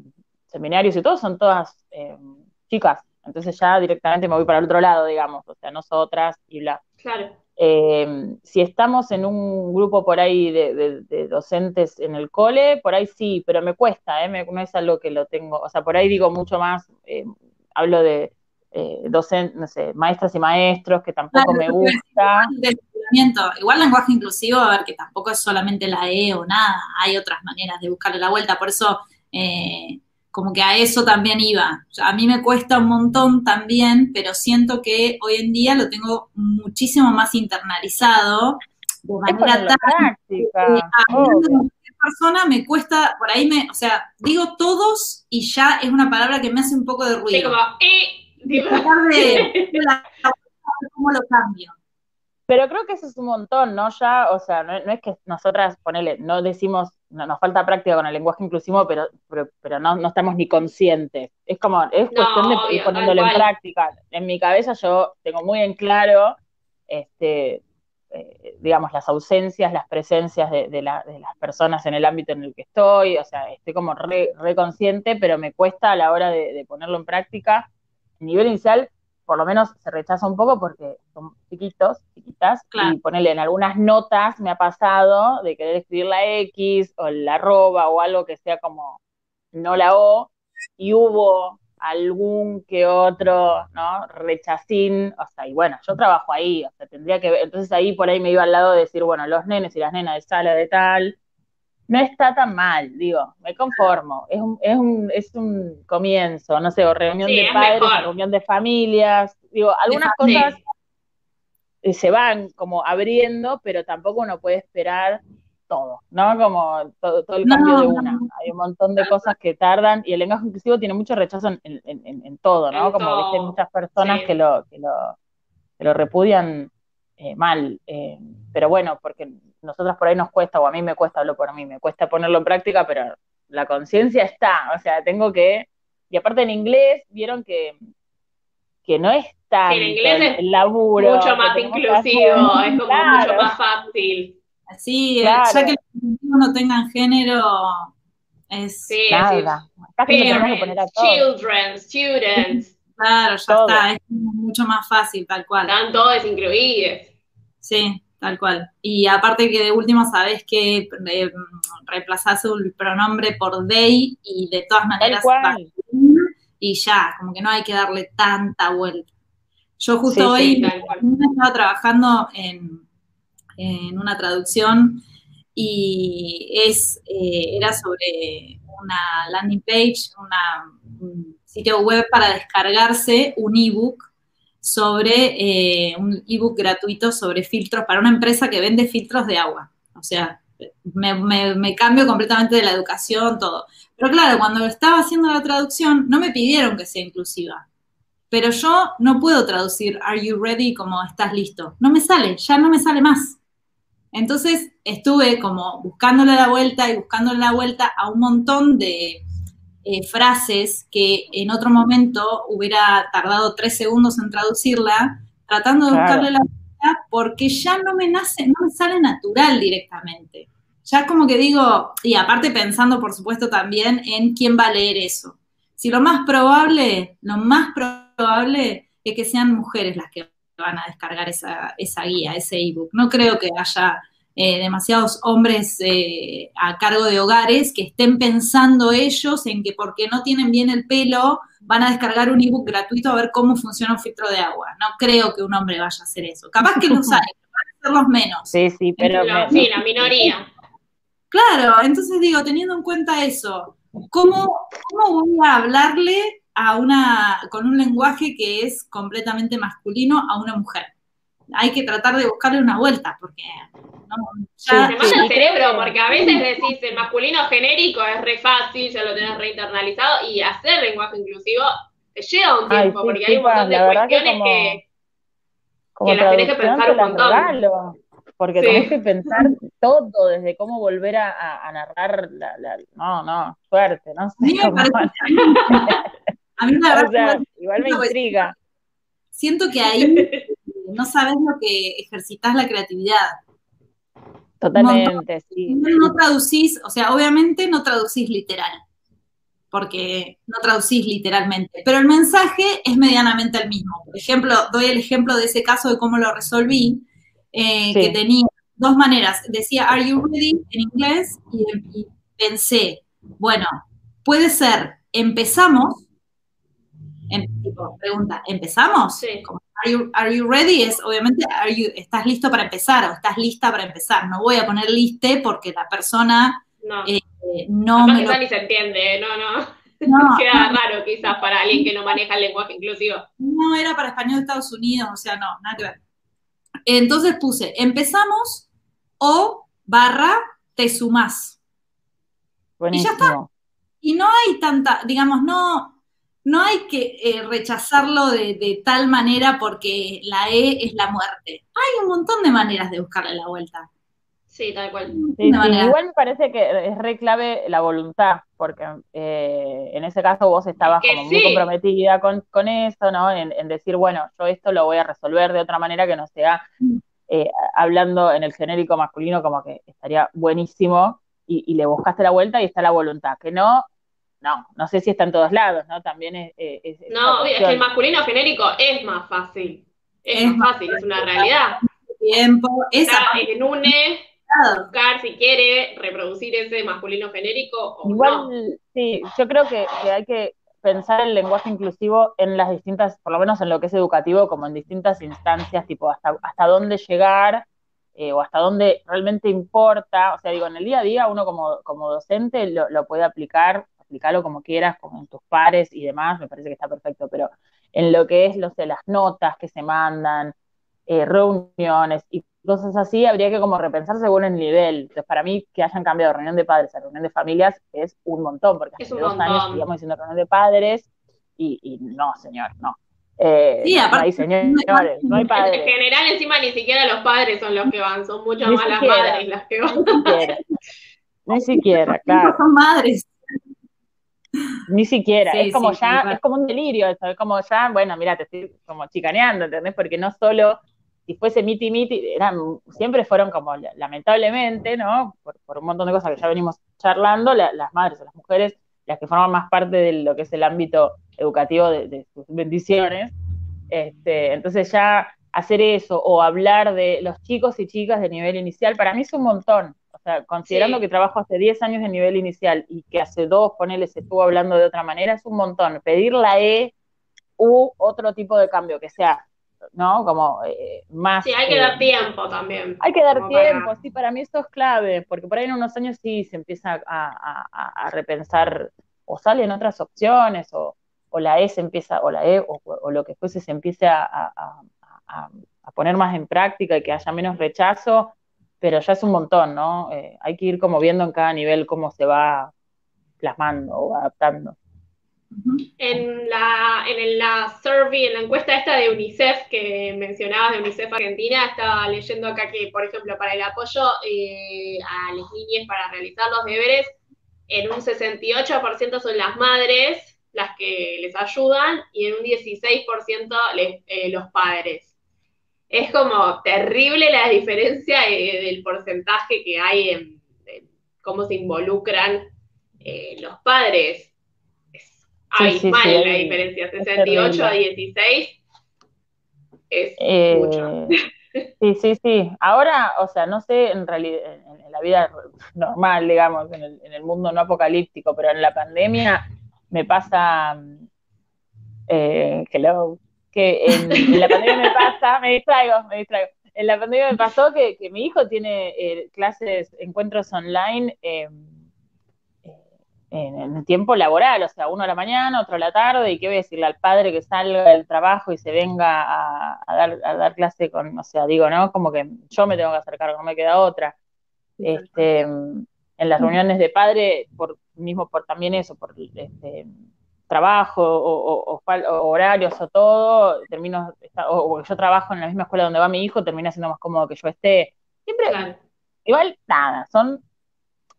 seminarios y todo, son todas em, chicas. Entonces ya directamente me voy para el otro lado, digamos, o sea, nosotras y bla. Claro. Eh, si estamos en un grupo por ahí de, docentes en el cole, por ahí sí, pero me cuesta, ¿eh? no es algo que lo tengo, o sea, por ahí digo mucho más, eh, hablo de eh, docentes, no sé, maestras y maestros, que tampoco me gusta. Igual lenguaje inclusivo, a ver, que tampoco es solamente la E o nada, hay otras maneras de buscarle la vuelta, por eso como que a eso también iba. a mí me cuesta un montón también, pero siento que hoy en día lo tengo muchísimo más internalizado de manera tan eh, persona me cuesta, por ahí me, o sea, digo todos y ya es una palabra que me hace un poco de ruido. Sí, como, eh, cómo lo cambio. Pero creo que eso es un montón, ¿no? Ya, o sea, no, es que nosotras, ponele, no decimos, no, nos falta práctica con el lenguaje inclusivo, pero, pero, no, estamos ni conscientes. Es como, es cuestión de ir poniéndolo en práctica. En mi cabeza yo tengo muy en claro, este, eh, digamos, las ausencias, las presencias de, las personas en el ámbito en el que estoy, o sea, estoy como re, consciente, pero me cuesta a la hora de, de ponerlo en práctica. A nivel inicial, por lo menos se rechaza un poco porque son chiquitos, chiquitas, y ponerle en algunas notas me ha pasado de querer escribir la X o la arroba o algo que sea como no la O, y hubo algún que otro, ¿no? Rechacín, o sea, y bueno, yo trabajo ahí, o sea, tendría que ver, entonces ahí por ahí me iba al lado de decir, bueno, los nenes y las nenas de sala de tal, no está tan mal, digo, me conformo. Es un, es un, es un comienzo, no sé, o reunión de padres, reunión de familias, digo, algunas cosas eh, se van como abriendo, pero tampoco uno puede esperar todo, ¿no? Como todo, todo el cambio de una. Hay un montón de cosas que tardan y el lenguaje inclusivo tiene mucho rechazo en, en, todo, ¿no? como que hay muchas personas que, lo, que, lo, que lo repudian eh, mal. Eh, pero bueno, porque nosotros por ahí nos cuesta, o a mí me cuesta, hablo por mí, me cuesta ponerlo en práctica, pero la conciencia está, o sea, tengo que, y aparte en inglés, vieron que, que no es tan en inglés el laburo. Mucho más inclusivo, es como mucho más fácil. Sí, ya que los no tengan género, es sí, nada. children, students. Claro, ya está, es mucho más fácil, tal cual. Están todos incluidos. Sí, tal cual. Y aparte que de último sabes que eh, reemplazás el pronombre por they y de todas maneras y ya, como que no hay que darle tanta vuelta. Yo justo hoy estaba trabajando en, una traducción y es, eh, era sobre una landing page, un sitio web para descargarse un ebook sobre eh, un ebook gratuito sobre filtros para una empresa que vende filtros de agua. O sea, me, cambio completamente de la educación, todo. Pero claro, cuando estaba haciendo la traducción, no me pidieron que sea inclusiva. Pero yo no puedo traducir Are you ready como estás listo. No me sale, ya no me sale más. Entonces estuve como buscándole la vuelta y buscándole la vuelta a un montón de eh, frases que en otro momento hubiera tardado tres segundos en traducirla, tratando de buscarle la porque ya no me nace, no me sale natural directamente. Ya como que digo, y aparte pensando por supuesto también en quién va a leer eso. Si lo más probable, lo más probable es que sean mujeres las que van a descargar esa, esa guía, ese ebook. No creo que haya eh, demasiados hombres eh, a cargo de hogares que estén pensando ellos en que porque no tienen bien el pelo van a descargar un ebook gratuito a ver cómo funciona un filtro de agua. No creo que un hombre vaya a hacer eso. Capaz que van a ser los menos. Sí, sí, pero... sí, la minoría. Claro, entonces digo, teniendo en cuenta eso, ¿cómo, cómo voy a hablarle a una, con un lenguaje que es completamente masculino a una mujer? Hay que tratar de buscarle una vuelta, porque no, ya, se manda el cerebro, porque a veces decís el masculino genérico es re fácil, ya lo tenés reinternalizado, y hacer lenguaje inclusivo te lleva un tiempo, porque hay un montón de cuestiones que, que, las tenés que pensar un montón. porque tenés que pensar todo, desde cómo volver a, narrar la, No, no, suerte, no sé. A mí la verdad, igual me intriga. Siento que ahí no sabes lo que ejercitas la creatividad. Totalmente, sí. No, traducís, o sea, obviamente no traducís literal, porque no traducís literalmente, pero el mensaje es medianamente el mismo. Por ejemplo, doy el ejemplo de ese caso de cómo lo resolví, eh, que tenía dos maneras. Decía, ¿Are you ready? en inglés, y, pensé, bueno, puede ser, empezamos, en, pregunta, ¿empezamos? Sí. Are you, ready? Es obviamente, ¿estás listo para empezar o estás lista para empezar? No voy a poner liste porque la persona no, eh, no me lo... ni se entiende, no, no. no Queda raro quizás para alguien que no maneja el lenguaje inclusivo. No era para español de Estados Unidos, o sea, no, nada que ver. Entonces puse, empezamos o barra te sumás. Y ya está. Y no hay tanta, digamos, no, no hay que eh, rechazarlo de, tal manera porque la E es la muerte. Hay un montón de maneras de buscarle la vuelta. Sí, tal cual. igual me parece que es re clave la voluntad, porque eh, en ese caso vos estabas como muy comprometida con, con eso, ¿no? En, decir, bueno, yo esto lo voy a resolver de otra manera que no sea mm. eh, hablando en el genérico masculino como que estaría buenísimo y, y le buscaste la vuelta y está la voluntad, que no no, no sé si está en todos lados, ¿no? También es... no, es que el masculino genérico es más fácil, es, más fácil, es una realidad. Tiempo, esa en UNE, buscar si quiere reproducir ese masculino genérico o Igual, sí, yo creo que, hay que pensar el lenguaje inclusivo en las distintas, por lo menos en lo que es educativo, como en distintas instancias, tipo hasta, hasta dónde llegar eh, o hasta dónde realmente importa. O sea, digo, en el día a día uno como, como docente lo, lo puede aplicar explicarlo como quieras, con tus pares y demás, me parece que está perfecto, pero en lo que es los de las notas que se mandan, eh, reuniones y cosas así, habría que como repensar según el nivel. Entonces, para mí, que hayan cambiado reunión de padres a reunión de familias es un montón, porque hace dos años seguíamos diciendo reunión de padres y, no, señor, no. Eh, sí, aparte, no hay señores, no hay padres. En general, encima ni siquiera los padres son los que van, son mucho más las madres las que van. Ni siquiera, ni siquiera claro. Son madres. Ni siquiera, es como ya, es como un delirio, es como ya, bueno, mira, te estoy como chicaneando, ¿entendés? Porque no solo, si fuese miti miti, eran, siempre fueron como, lamentablemente, ¿no? Por, un montón de cosas que ya venimos charlando, las madres o las mujeres, las que forman más parte de lo que es el ámbito educativo de, sus bendiciones, este, entonces ya hacer eso o hablar de los chicos y chicas de nivel inicial, para mí es un montón. O sea, considerando que trabajo hace 10 años de nivel inicial y que hace dos, ponele, se estuvo hablando de otra manera, es un montón. Pedir la E u otro tipo de cambio, que sea, ¿no? Como eh, más... Sí, hay que dar tiempo también. Hay que dar tiempo, sí, para mí esto es clave, porque por ahí en unos años sí se empieza a, repensar o salen otras opciones o, la E se empieza, o la E o, lo que fuese se empiece a, poner más en práctica y que haya menos rechazo, pero ya es un montón, ¿no? Eh, hay que ir como viendo en cada nivel cómo se va plasmando o adaptando. En la, en la survey, en la encuesta esta de UNICEF que mencionabas de UNICEF Argentina, estaba leyendo acá que, por ejemplo, para el apoyo eh, a las niñas para realizar los deberes, en un 68% son las madres las que les ayudan y en un 16% eh, los padres es como terrible la diferencia eh, del porcentaje que hay en, cómo se involucran eh, los padres. Es abismal la diferencia, 68 a 16 es eh, mucho. Sí, sí, sí. Ahora, o sea, no sé en realidad, en, la vida normal, digamos, en el, en el, mundo no apocalíptico, pero en la pandemia me pasa, hello, que en, la pandemia me pasa, me distraigo, me distraigo. En la pandemia me pasó que, mi hijo tiene eh, clases, encuentros online em, eh, en, el tiempo laboral, o sea, uno a la mañana, otro a la tarde, y qué voy a decirle al padre que salga del trabajo y se venga a, dar, a dar clase con, o sea, digo, ¿no? Como que yo me tengo que hacer cargo, no me queda otra. Este, en las reuniones de padre, por mismo por también eso, por este, trabajo o, horarios o todo, termino, o, yo trabajo en la misma escuela donde va mi hijo, termina siendo más cómodo que yo esté. Siempre, igual, nada, son,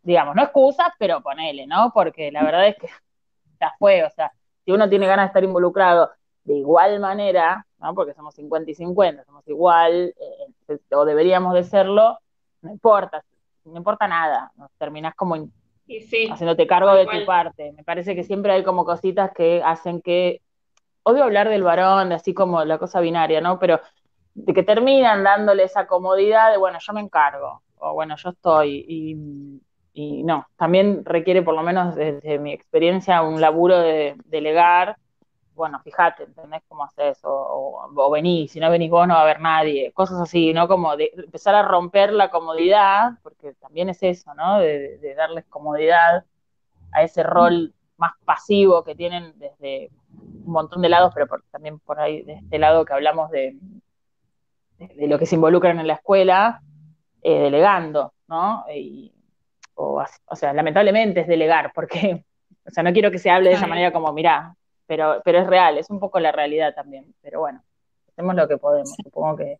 digamos, no excusas, pero ponele, ¿no? Porque la verdad es que ya fue, o sea, si uno tiene ganas de estar involucrado de igual manera, ¿no? Porque somos 50 y 50, somos igual, eh, o deberíamos de serlo, no importa, no importa nada, ¿no? terminás como haciéndote cargo de tu parte. Me parece que siempre hay como cositas que hacen que, odio hablar del varón, de así como la cosa binaria, ¿no? Pero de que terminan dándole esa comodidad de, bueno, yo me encargo, o bueno, yo estoy, y, y no, también requiere, por lo menos desde mi experiencia, un laburo de delegar bueno, fíjate, ¿entendés cómo haces? O, o, venís, si no venís vos no va a haber nadie, cosas así, ¿no? Como de empezar a romper la comodidad, porque también es eso, ¿no? De, darles comodidad a ese rol más pasivo que tienen desde un montón de lados, pero también por ahí, de este lado que hablamos de, de, lo que se involucran en la escuela, eh, delegando, ¿no? o, o sea, lamentablemente es delegar, porque, o sea, no quiero que se hable de esa manera como, mirá, pero, pero es real, es un poco la realidad también. Pero bueno, hacemos lo que podemos, supongo que,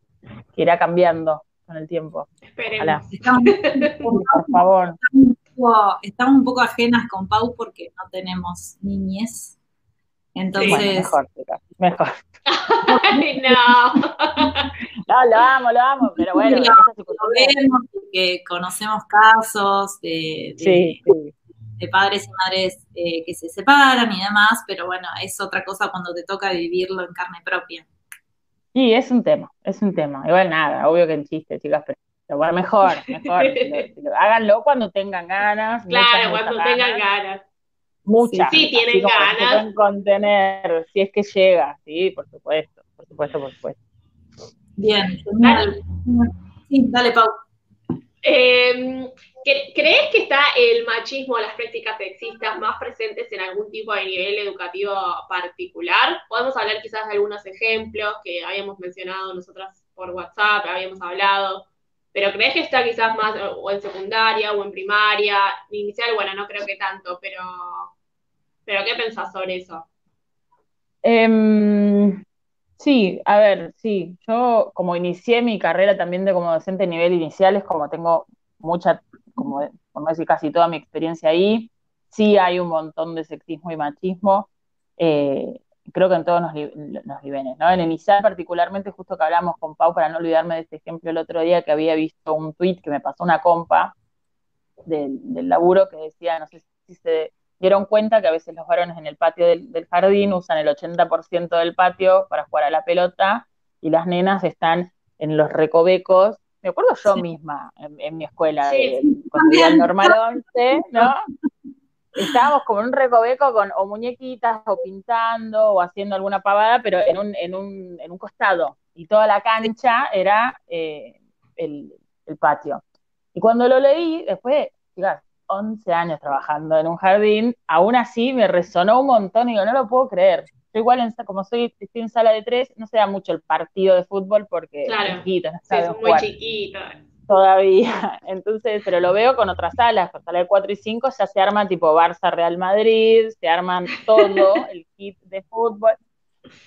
irá cambiando con el tiempo. Esperemos. por favor. Estamos un poco ajenas con Pau porque no tenemos niñez. Entonces. mejor, mejor. Ay, no. no, lo amo, lo amo, pero bueno. Lo vemos, que conocemos casos de, sí, sí de padres y madres eh, que se separan y demás, pero bueno, es otra cosa cuando te toca vivirlo en carne propia. Sí, es un tema, es un tema. Igual nada, obvio que en chiste, chicas, pero bueno, mejor, mejor. háganlo cuando tengan ganas. Claro, cuando tengan ganas. Muchas. Sí, tienen ganas. Pueden contener, si es que llega, sí, por supuesto, por supuesto, por supuesto. Bien, Sí, dale, Pau. Eh, ¿Crees que está el machismo o las prácticas sexistas más presentes en algún tipo de nivel educativo particular? Podemos hablar quizás de algunos ejemplos que habíamos mencionado nosotras por WhatsApp, habíamos hablado, pero ¿crees que está quizás más o en secundaria o en primaria? Inicial, bueno, no creo que tanto, pero, pero ¿qué pensás sobre eso? Em, sí, a ver, sí, yo como inicié mi carrera también de como docente a nivel inicial, es como tengo mucha como no decir casi toda mi experiencia ahí, sí hay un montón de sexismo y machismo, eh, creo que en todos los, niveles, ¿no? En el inicial particularmente, justo que hablamos con Pau, para no olvidarme de este ejemplo el otro día, que había visto un tweet que me pasó una compa del, laburo que decía, no sé si se dieron cuenta que a veces los varones en el patio del, jardín usan el 80% del patio para jugar a la pelota y las nenas están en los recovecos. Me acuerdo yo misma en, mi escuela, cuando iba al normal 11, ¿no? estábamos como en un recoveco con o muñequitas o pintando o haciendo alguna pavada, pero en un, en un, en un costado. Y toda la cancha era eh, el, patio. Y cuando lo leí, después de 11 años trabajando en un jardín, aún así me resonó un montón y digo, no lo puedo creer. Yo igual, en, como soy, estoy en sala de tres, no se da mucho el partido de fútbol porque es chiquito, no es muy chiquito todavía. Entonces, pero lo veo con otras salas, con sala de 4 y 5 ya se arman tipo Barça Real Madrid, se arman todo el kit de fútbol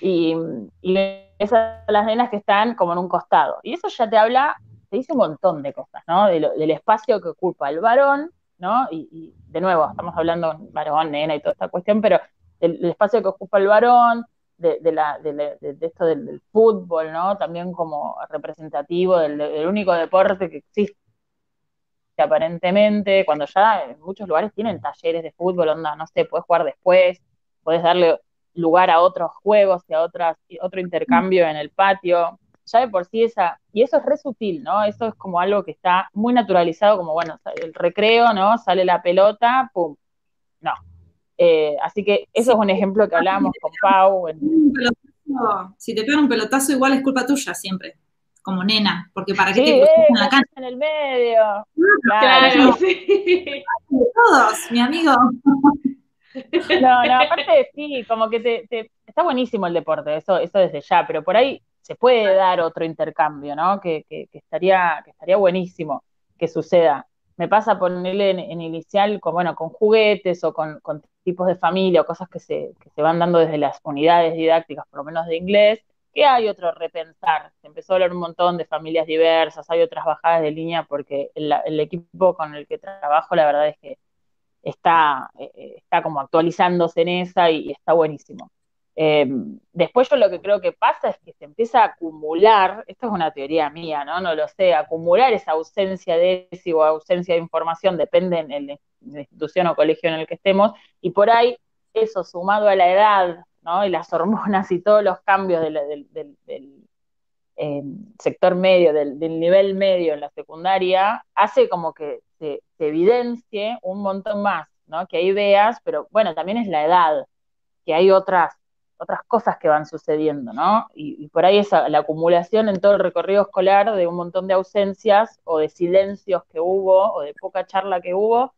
y, y esas las nenas que están como en un costado. Y eso ya te habla, te dice un montón de cosas, ¿no? del espacio que ocupa el varón, ¿no? Y, de nuevo, estamos hablando varón, nena y toda esta cuestión, pero el espacio que ocupa el varón, de, la, de, esto del, fútbol, ¿no? También como representativo del, único deporte que existe aparentemente, cuando ya en muchos lugares tienen talleres de fútbol, onda, no sé, puedes jugar después, puedes darle lugar a otros juegos y a otras, otro intercambio en el patio. Ya de por sí esa, y eso es re sutil, ¿no? Eso es como algo que está muy naturalizado, como bueno, el recreo, ¿no? Sale la pelota, pum. No, eh, así que eso es un ejemplo que hablábamos con Pau. Si te pegan un pelotazo, igual es culpa tuya siempre, como nena, porque para qué te eh, en la cancha. En el medio. Claro, sí. Todos, mi amigo. No, no, aparte sí, como que te, está buenísimo el deporte, eso, eso desde ya, pero por ahí se puede dar otro intercambio, ¿no? Que, estaría, que estaría buenísimo que suceda me pasa ponerle en, inicial con, bueno, con juguetes o con, tipos de familia o cosas que se, que se van dando desde las unidades didácticas, por lo menos de inglés, que hay otro repensar. Se empezó a hablar un montón de familias diversas, hay otras bajadas de línea porque el, equipo con el que trabajo, la verdad es que está, eh, está como actualizándose en esa y está buenísimo. Em, después yo lo que creo que pasa es que se empieza a acumular, esto es una teoría mía, ¿no? No lo sé, acumular esa ausencia de o ausencia de información, depende en, la institución o colegio en el que estemos, y por ahí eso sumado a la edad, ¿no? Y las hormonas y todos los cambios del, em, sector medio, del, nivel medio en la secundaria, hace como que se, se evidencie un montón más, ¿no? Que hay ideas, pero bueno, también es la edad, que hay otras otras cosas que van sucediendo, ¿no? Y, por ahí esa, la acumulación en todo el recorrido escolar de un montón de ausencias o de silencios que hubo o de poca charla que hubo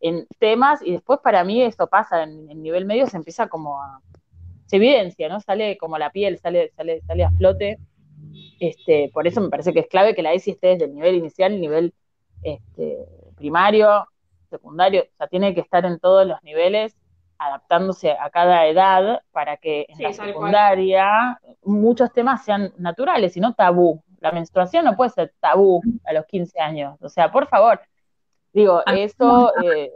en temas y después para mí eso pasa en el nivel medio, se empieza como a, se evidencia, ¿no? Sale como la piel, sale, sale, sale a flote. Este, por eso me parece que es clave que la ESI esté desde el nivel inicial, el nivel este, primario, secundario, o sea, tiene que estar en todos los niveles adaptándose a cada edad para que en la secundaria muchos temas sean naturales y no tabú. La menstruación no puede ser tabú a los 15 años. O sea, por favor, digo, eso... Eh,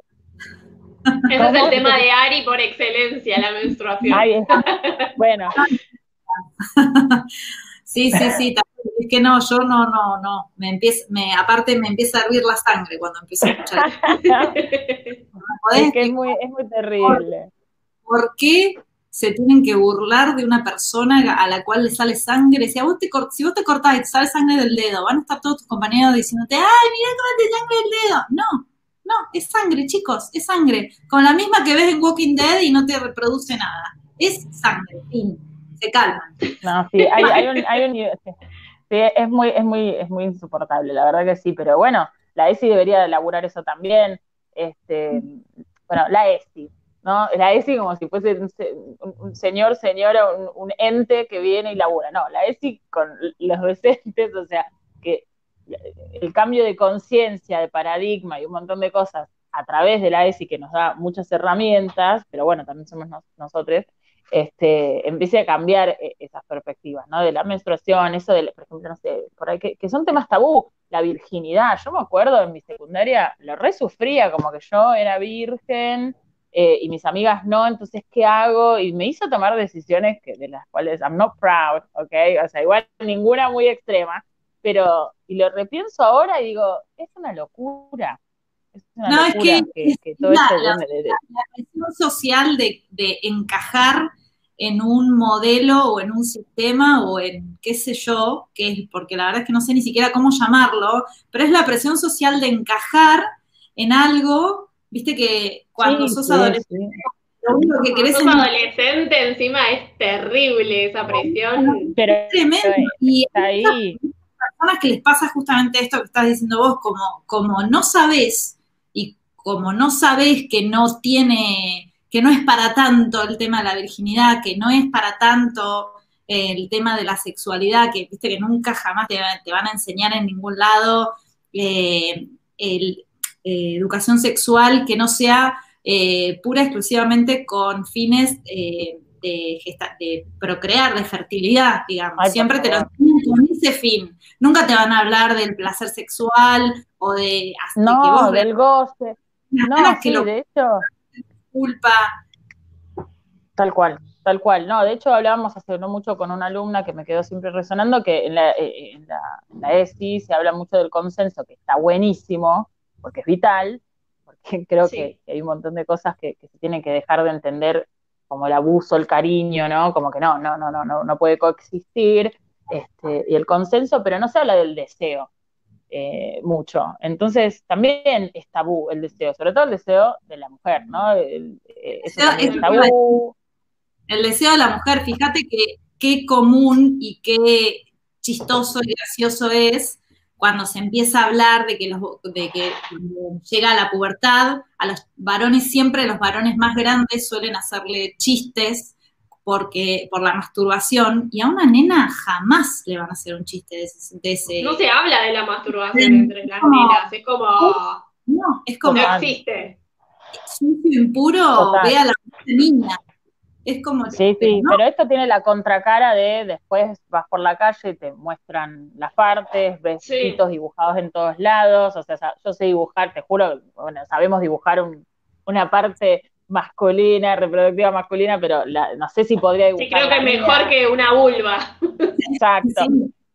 ese es el tema de Ari por excelencia, la menstruación. bueno. sí, sí, sí, es que no, yo no, no, no. Me empieza, me, aparte me empieza a hervir la sangre cuando empiezo a escuchar. es que es muy, es muy terrible. ¿Por qué se tienen que burlar de una persona a la cual le sale sangre? Si, a vos te, si vos te cortás y te sale sangre del dedo, van a estar todos tus compañeros diciéndote, ¡ay, mira cómo te sangre el dedo! No, no, es sangre, chicos, es sangre. Con la misma que ves en Walking Dead y no te reproduce nada. Es sangre, fin. Se calman. No, sí, hay, hay un, hay un Sí, es muy, es muy, es muy insoportable, la verdad que sí, pero bueno, la ESI debería elaborar eso también. Este, bueno, la ESI, ¿no? La ESI como si fuese un, señor, señora, un, ente que viene y labura. No, la ESI con los docentes, o sea, que el cambio de conciencia, de paradigma y un montón de cosas a través de la ESI que nos da muchas herramientas, pero bueno, también somos nosotros, este, empiece a cambiar eh, esas perspectivas, ¿no? De la menstruación, eso de, por ejemplo, no sé, que, son temas tabú, la virginidad, yo me acuerdo en mi secundaria, lo resufría como que yo era virgen, eh, y mis amigas no, entonces, ¿qué hago? Y me hizo tomar decisiones que, de las cuales I'm not proud, ¿ok? O sea, igual ninguna muy extrema, pero, y lo repienso ahora y digo, es una locura. Es una no, es que, que, todo la, la, presión social de, de encajar en un modelo o en un sistema o en qué sé yo, que es, porque la verdad es que no sé ni siquiera cómo llamarlo, pero es la presión social de encajar en algo Viste que cuando sos adolescente, lo único que querés sos adolescente, encima es terrible esa presión. Pero, es tremendo. y hay personas que les pasa justamente esto que estás diciendo vos, como, como no sabés y como no sabés que no tiene, que no es para tanto el tema de la virginidad, que no es para tanto el tema de la sexualidad, que viste que nunca jamás te, van a enseñar en ningún lado, eh, el, eh, educación sexual que no sea eh, pura exclusivamente con fines eh, de, de, procrear, de fertilidad, digamos. Siempre te lo enseñan con ese fin. Nunca te van a hablar del placer sexual o de... No, del goce. No, que lo, de hecho... Culpa. Tal cual, tal cual. No, de hecho hablábamos hace no mucho con una alumna que me quedó siempre resonando que en la, en la, en la ESI se habla mucho del consenso, que está buenísimo, porque es vital, porque creo que, hay un montón de cosas que, se tienen que dejar de entender como el abuso, el cariño, ¿no? Como que no, no, no, no, no, no puede coexistir, este, y el consenso, pero no se habla del deseo eh, mucho. Entonces, también es tabú el deseo, sobre todo el deseo de la mujer, ¿no? El, eh, eso es tabú. El deseo de la mujer, fíjate que qué común y qué chistoso y gracioso es cuando se empieza a hablar de que, los, de que llega la pubertad, a los varones siempre, los varones más grandes suelen hacerle chistes porque por la masturbación y a una nena jamás le van a hacer un chiste de ese. no se habla de la masturbación entre las nenas, es como. No, es como. No existe. Sucio impuro, ve a la niña. Es como. Sí, sí, pero esto tiene la contracara de después vas por la calle y te muestran las partes, ves dibujados en todos lados. O sea, yo sé dibujar, te juro, bueno, sabemos dibujar una parte masculina, reproductiva masculina, pero no sé si podría dibujar. Sí, creo que mejor que una vulva. Exacto.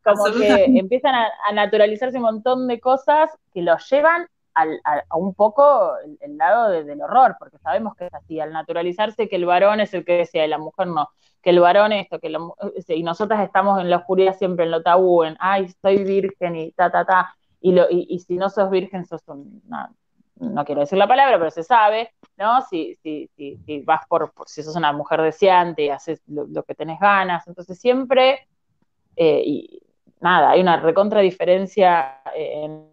como que empiezan a, a, naturalizarse un montón de cosas que los llevan a, un poco el, lado del horror, porque sabemos que es así, al naturalizarse que el varón es el que decía y la mujer no, que el varón esto, que y nosotras estamos en la oscuridad siempre en lo tabú, en, ay, soy virgen y ta, ta, ta, y, lo, y, si no sos virgen sos un, no, quiero decir la palabra, pero se sabe, ¿no? Si, si, si, si vas por, si sos una mujer deseante y haces lo, que tenés ganas, entonces siempre, eh, y nada, hay una recontra diferencia en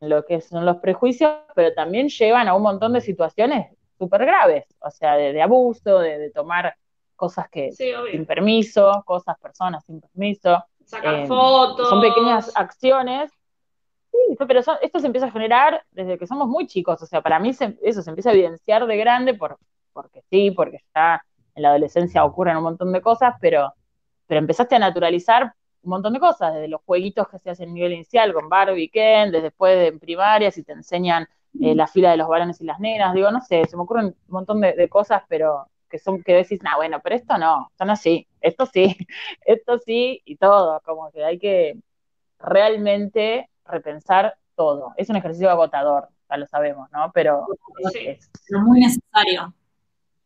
lo que son los prejuicios, pero también llevan a un montón de situaciones súper graves, o sea, de, abuso, de, tomar cosas que sin permiso, cosas, personas sin permiso. Sacar eh, fotos. Son pequeñas acciones. Sí, pero esto se empieza a generar desde que somos muy chicos, o sea, para mí eso se empieza a evidenciar de grande por, porque sí, porque ya en la adolescencia ocurren un montón de cosas, pero, pero empezaste a naturalizar un montón de cosas, desde los jueguitos que se hacen a nivel inicial con Barbie, Ken, desde después de en primaria, si te enseñan eh, la fila de los varones y las nenas, digo, no sé, se me ocurren un montón de, cosas, pero que son que decís, nah, bueno, pero esto no, esto no así, esto sí, esto sí y todo, como que hay que realmente repensar todo. Es un ejercicio agotador, ya lo sabemos, ¿no? Pero es muy necesario.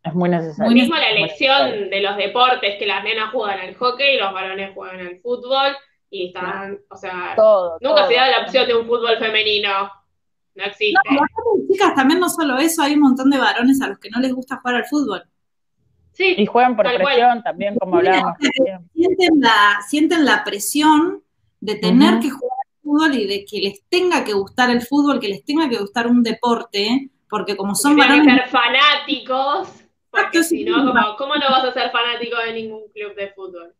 Es muy necesario. Mismo la elección de los deportes, que las nenas juegan al hockey y los varones juegan al fútbol, y están, o sea, nunca se da la opción de un fútbol femenino. No existe. No, chicas, también no solo eso, hay un montón de varones a los que no les gusta jugar al fútbol. Sí, y juegan por presión también, como hablábamos. Sienten la, sienten la presión de tener que jugar fútbol y de que les tenga que gustar el fútbol, que les tenga que gustar un deporte, porque como son varones... Que ser fanáticos porque si no, ¿cómo no vas a ser fanático de ningún club de fútbol?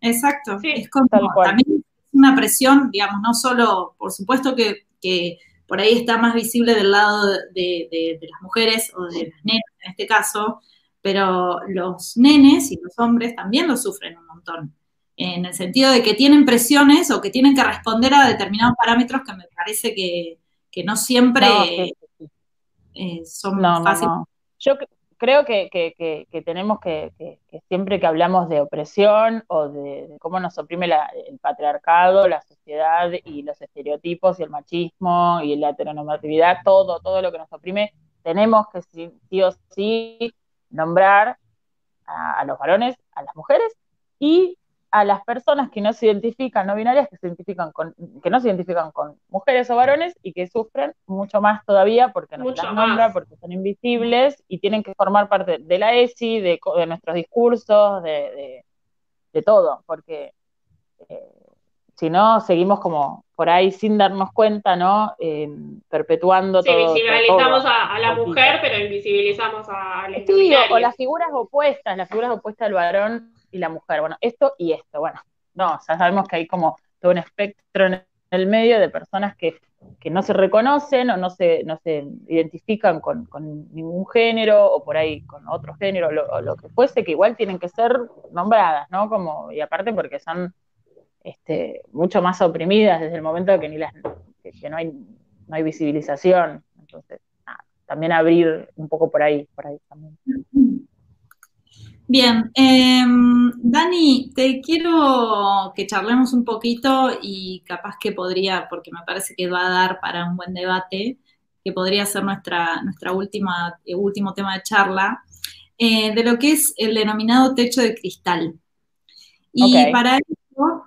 Exacto. es como, también es una presión, digamos, no solo, por supuesto que, por ahí está más visible del lado de, las mujeres o de las nenas en este caso, pero los nenes y los hombres también lo sufren un montón, en el sentido de que tienen presiones o que tienen que responder a determinados parámetros que me parece que, no siempre eh, son fáciles. Yo creo que, tenemos que, siempre que hablamos de opresión o de, cómo nos oprime el patriarcado, la sociedad y los estereotipos y el machismo y la heteronormatividad, todo, todo lo que nos oprime, tenemos que sí, o sí nombrar a los varones, a las mujeres y a las personas que no se identifican, no binarias, que se identifican con, que no se identifican con mujeres o varones y que sufren mucho más todavía porque no se las nombra, porque son invisibles y tienen que formar parte de la ESI, de, nuestros discursos, de, todo, porque eh, si no, seguimos como por ahí sin darnos cuenta, ¿no? Eh, perpetuando sí, todo. visibilizamos a, la mujer, pero invisibilizamos a la Sí, o las figuras opuestas, las figuras opuestas del varón y la mujer. Bueno, esto y esto. Bueno, no, ya sabemos que hay como todo un espectro en el medio de personas que, no se reconocen o no se, no se identifican con, ningún género o por ahí con otro género o lo que fuese, que igual tienen que ser nombradas, ¿no? Como, y aparte porque son este, mucho más oprimidas desde el momento que ni las que, no hay no hay visibilización. Entonces, también abrir un poco por ahí, por ahí también. Bien, em, Dani, te quiero que charlemos un poquito y capaz que podría, porque me parece que va a dar para un buen debate, que podría ser nuestra, nuestra última, eh, último tema de charla, eh, de lo que es el denominado techo de cristal. Y para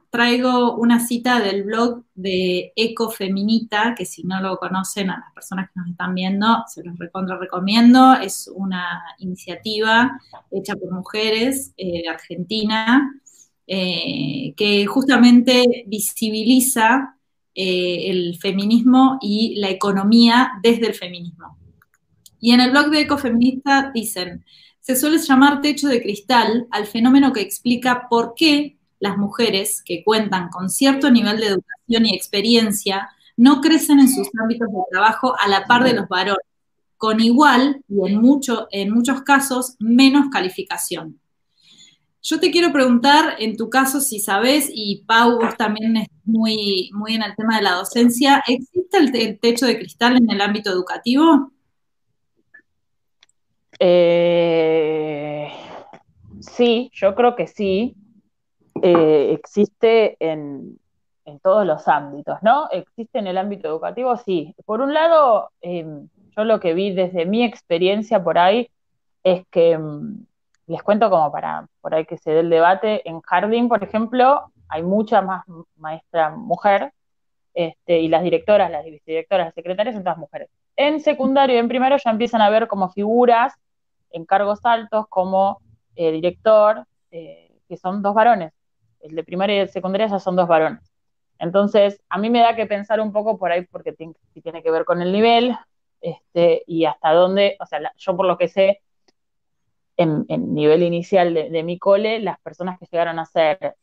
traigo una cita del blog de Ecofeminita, que si no lo conocen a las personas que nos están viendo, se los recomiendo. Es una iniciativa hecha por mujeres eh, Argentina eh, que justamente visibiliza eh, el feminismo y la economía desde el feminismo. Y en el blog de Ecofeminita dicen, se suele llamar techo de cristal al fenómeno que explica por qué las mujeres que cuentan con cierto nivel de educación y experiencia no crecen en sus ámbitos de trabajo a la par de los varones, con igual y en, en muchos casos menos calificación. Yo te quiero preguntar, en tu caso, si sabes, y Pau, vos también estás muy, muy en el tema de la docencia, ¿existe el, techo de cristal en el ámbito educativo? Eh, sí, yo creo que sí. Eh, existe en, todos los ámbitos, ¿no? Existe en el ámbito educativo, sí. Por un lado, em, yo lo que vi desde mi experiencia por ahí es que, em, les cuento como para por ahí que se dé el debate, en jardín, por ejemplo, hay mucha más maestra mujer, este, y las directoras, las directoras, las secretarias son todas mujeres. En secundario y en primero ya empiezan a ver como figuras en cargos altos como eh, director, eh, que son dos varones el de primaria y el secundaria ya son dos varones. Entonces, a mí me da que pensar un poco por ahí, porque tiene, tiene que ver con el nivel, este, y hasta dónde, o sea, yo por lo que sé, en, nivel inicial de, mi cole, las personas que llegaron a ser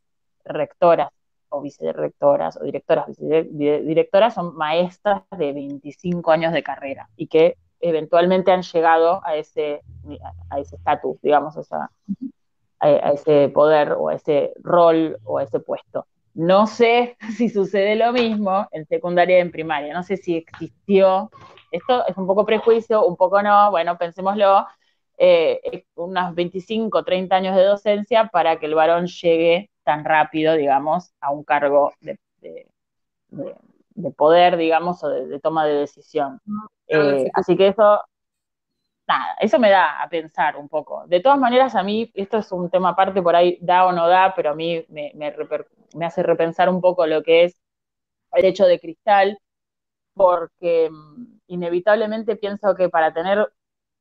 rectoras o vicerrectoras o directoras, directoras son maestras de 25 años de carrera y que eventualmente han llegado a ese a estatus, digamos, o sea, a, ese poder o a ese rol o a ese puesto. No sé si sucede lo mismo en secundaria y en primaria, no sé si existió, esto es un poco prejuicio, un poco no, bueno, pensémoslo, eh, unos 25, 30 años de docencia para que el varón llegue tan rápido, digamos, a un cargo de, poder, digamos, o de, toma de decisión. Eh, así que eso nada, eso me da a pensar un poco. De todas maneras, a mí, esto es un tema aparte, por ahí da o no da, pero a mí me, hace repensar un poco lo que es el hecho de cristal, porque mm, inevitablemente pienso que para tener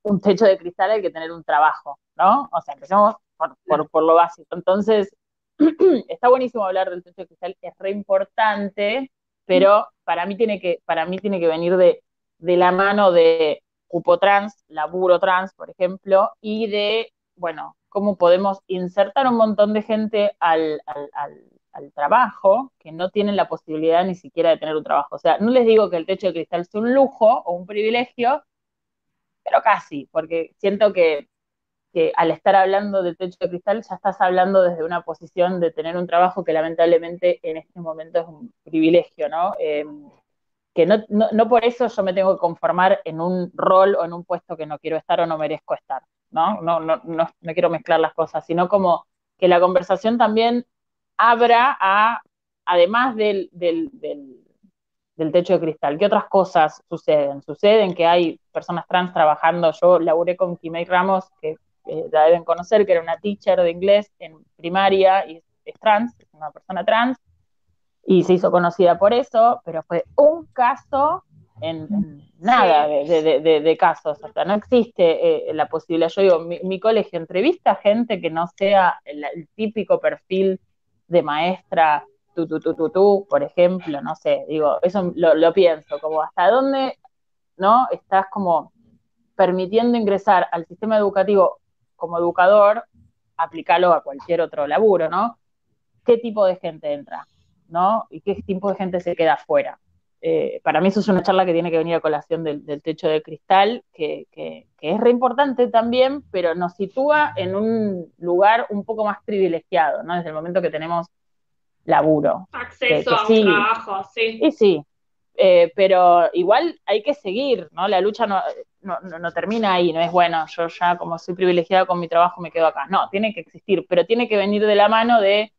un techo de cristal hay que tener un trabajo, ¿no? O sea, empezamos por, lo básico. Entonces, está buenísimo hablar del techo de cristal, es re importante, pero para mí tiene que, para mí tiene que venir de, de la mano de cupo trans, laburo trans, por ejemplo, y de, bueno, cómo podemos insertar un montón de gente al, trabajo que no tienen la posibilidad ni siquiera de tener un trabajo. O sea, no les digo que el techo de cristal es un lujo o un privilegio, pero casi, porque siento que, al estar hablando del techo de cristal ya estás hablando desde una posición de tener un trabajo que lamentablemente en este momento es un privilegio, ¿no? Eh, que no, no, por eso yo me tengo que conformar en un rol o en un puesto que no quiero estar o no merezco estar. ¿no? No, no, no, no quiero mezclar las cosas, sino como que la conversación también abra a, además del, del, del, techo de cristal, ¿qué otras cosas suceden? Suceden que hay personas trans trabajando, yo laburé con Kimei Ramos, que la deben conocer, que era una teacher de inglés en primaria y es trans, es una persona trans, y se hizo conocida por eso, pero fue un caso en, nada de, casos, o sea, no existe eh, la posibilidad, yo digo, mi, colegio entrevista a gente que no sea el, típico perfil de maestra, tú, tú, tú, tú, tú, por ejemplo, no sé, digo, eso lo, lo pienso, como hasta dónde, ¿no? Estás como permitiendo ingresar al sistema educativo como educador, aplicarlo a cualquier otro laburo, ¿no? ¿Qué tipo de gente entra? ¿No? Y qué tipo de gente se queda afuera. Eh, para mí eso es una charla que tiene que venir a colación del, techo de cristal, que, es re importante también, pero nos sitúa en un lugar un poco más privilegiado, ¿no? Desde el momento que tenemos laburo. Acceso a un trabajo, sí. Y sí, eh, pero igual hay que seguir, ¿no? La lucha no, no, termina ahí, no es bueno, yo ya como soy privilegiado con mi trabajo me quedo acá. No, tiene que existir, pero tiene que venir de la mano de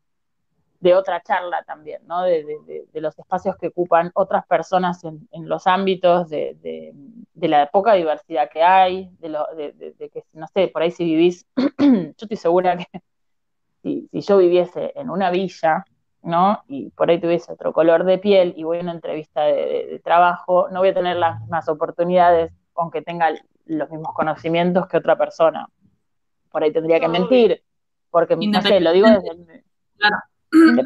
de otra charla también, ¿no? De, los espacios que ocupan otras personas en, los ámbitos, de, la poca diversidad que hay, de, que, no sé, por ahí si vivís, yo estoy segura que si, yo viviese en una villa, ¿no? Y por ahí tuviese otro color de piel y voy a una entrevista de, trabajo, no voy a tener las mismas oportunidades, aunque tenga los mismos conocimientos que otra persona. Por ahí tendría que mentir, porque, no sé, lo digo desde el... Claro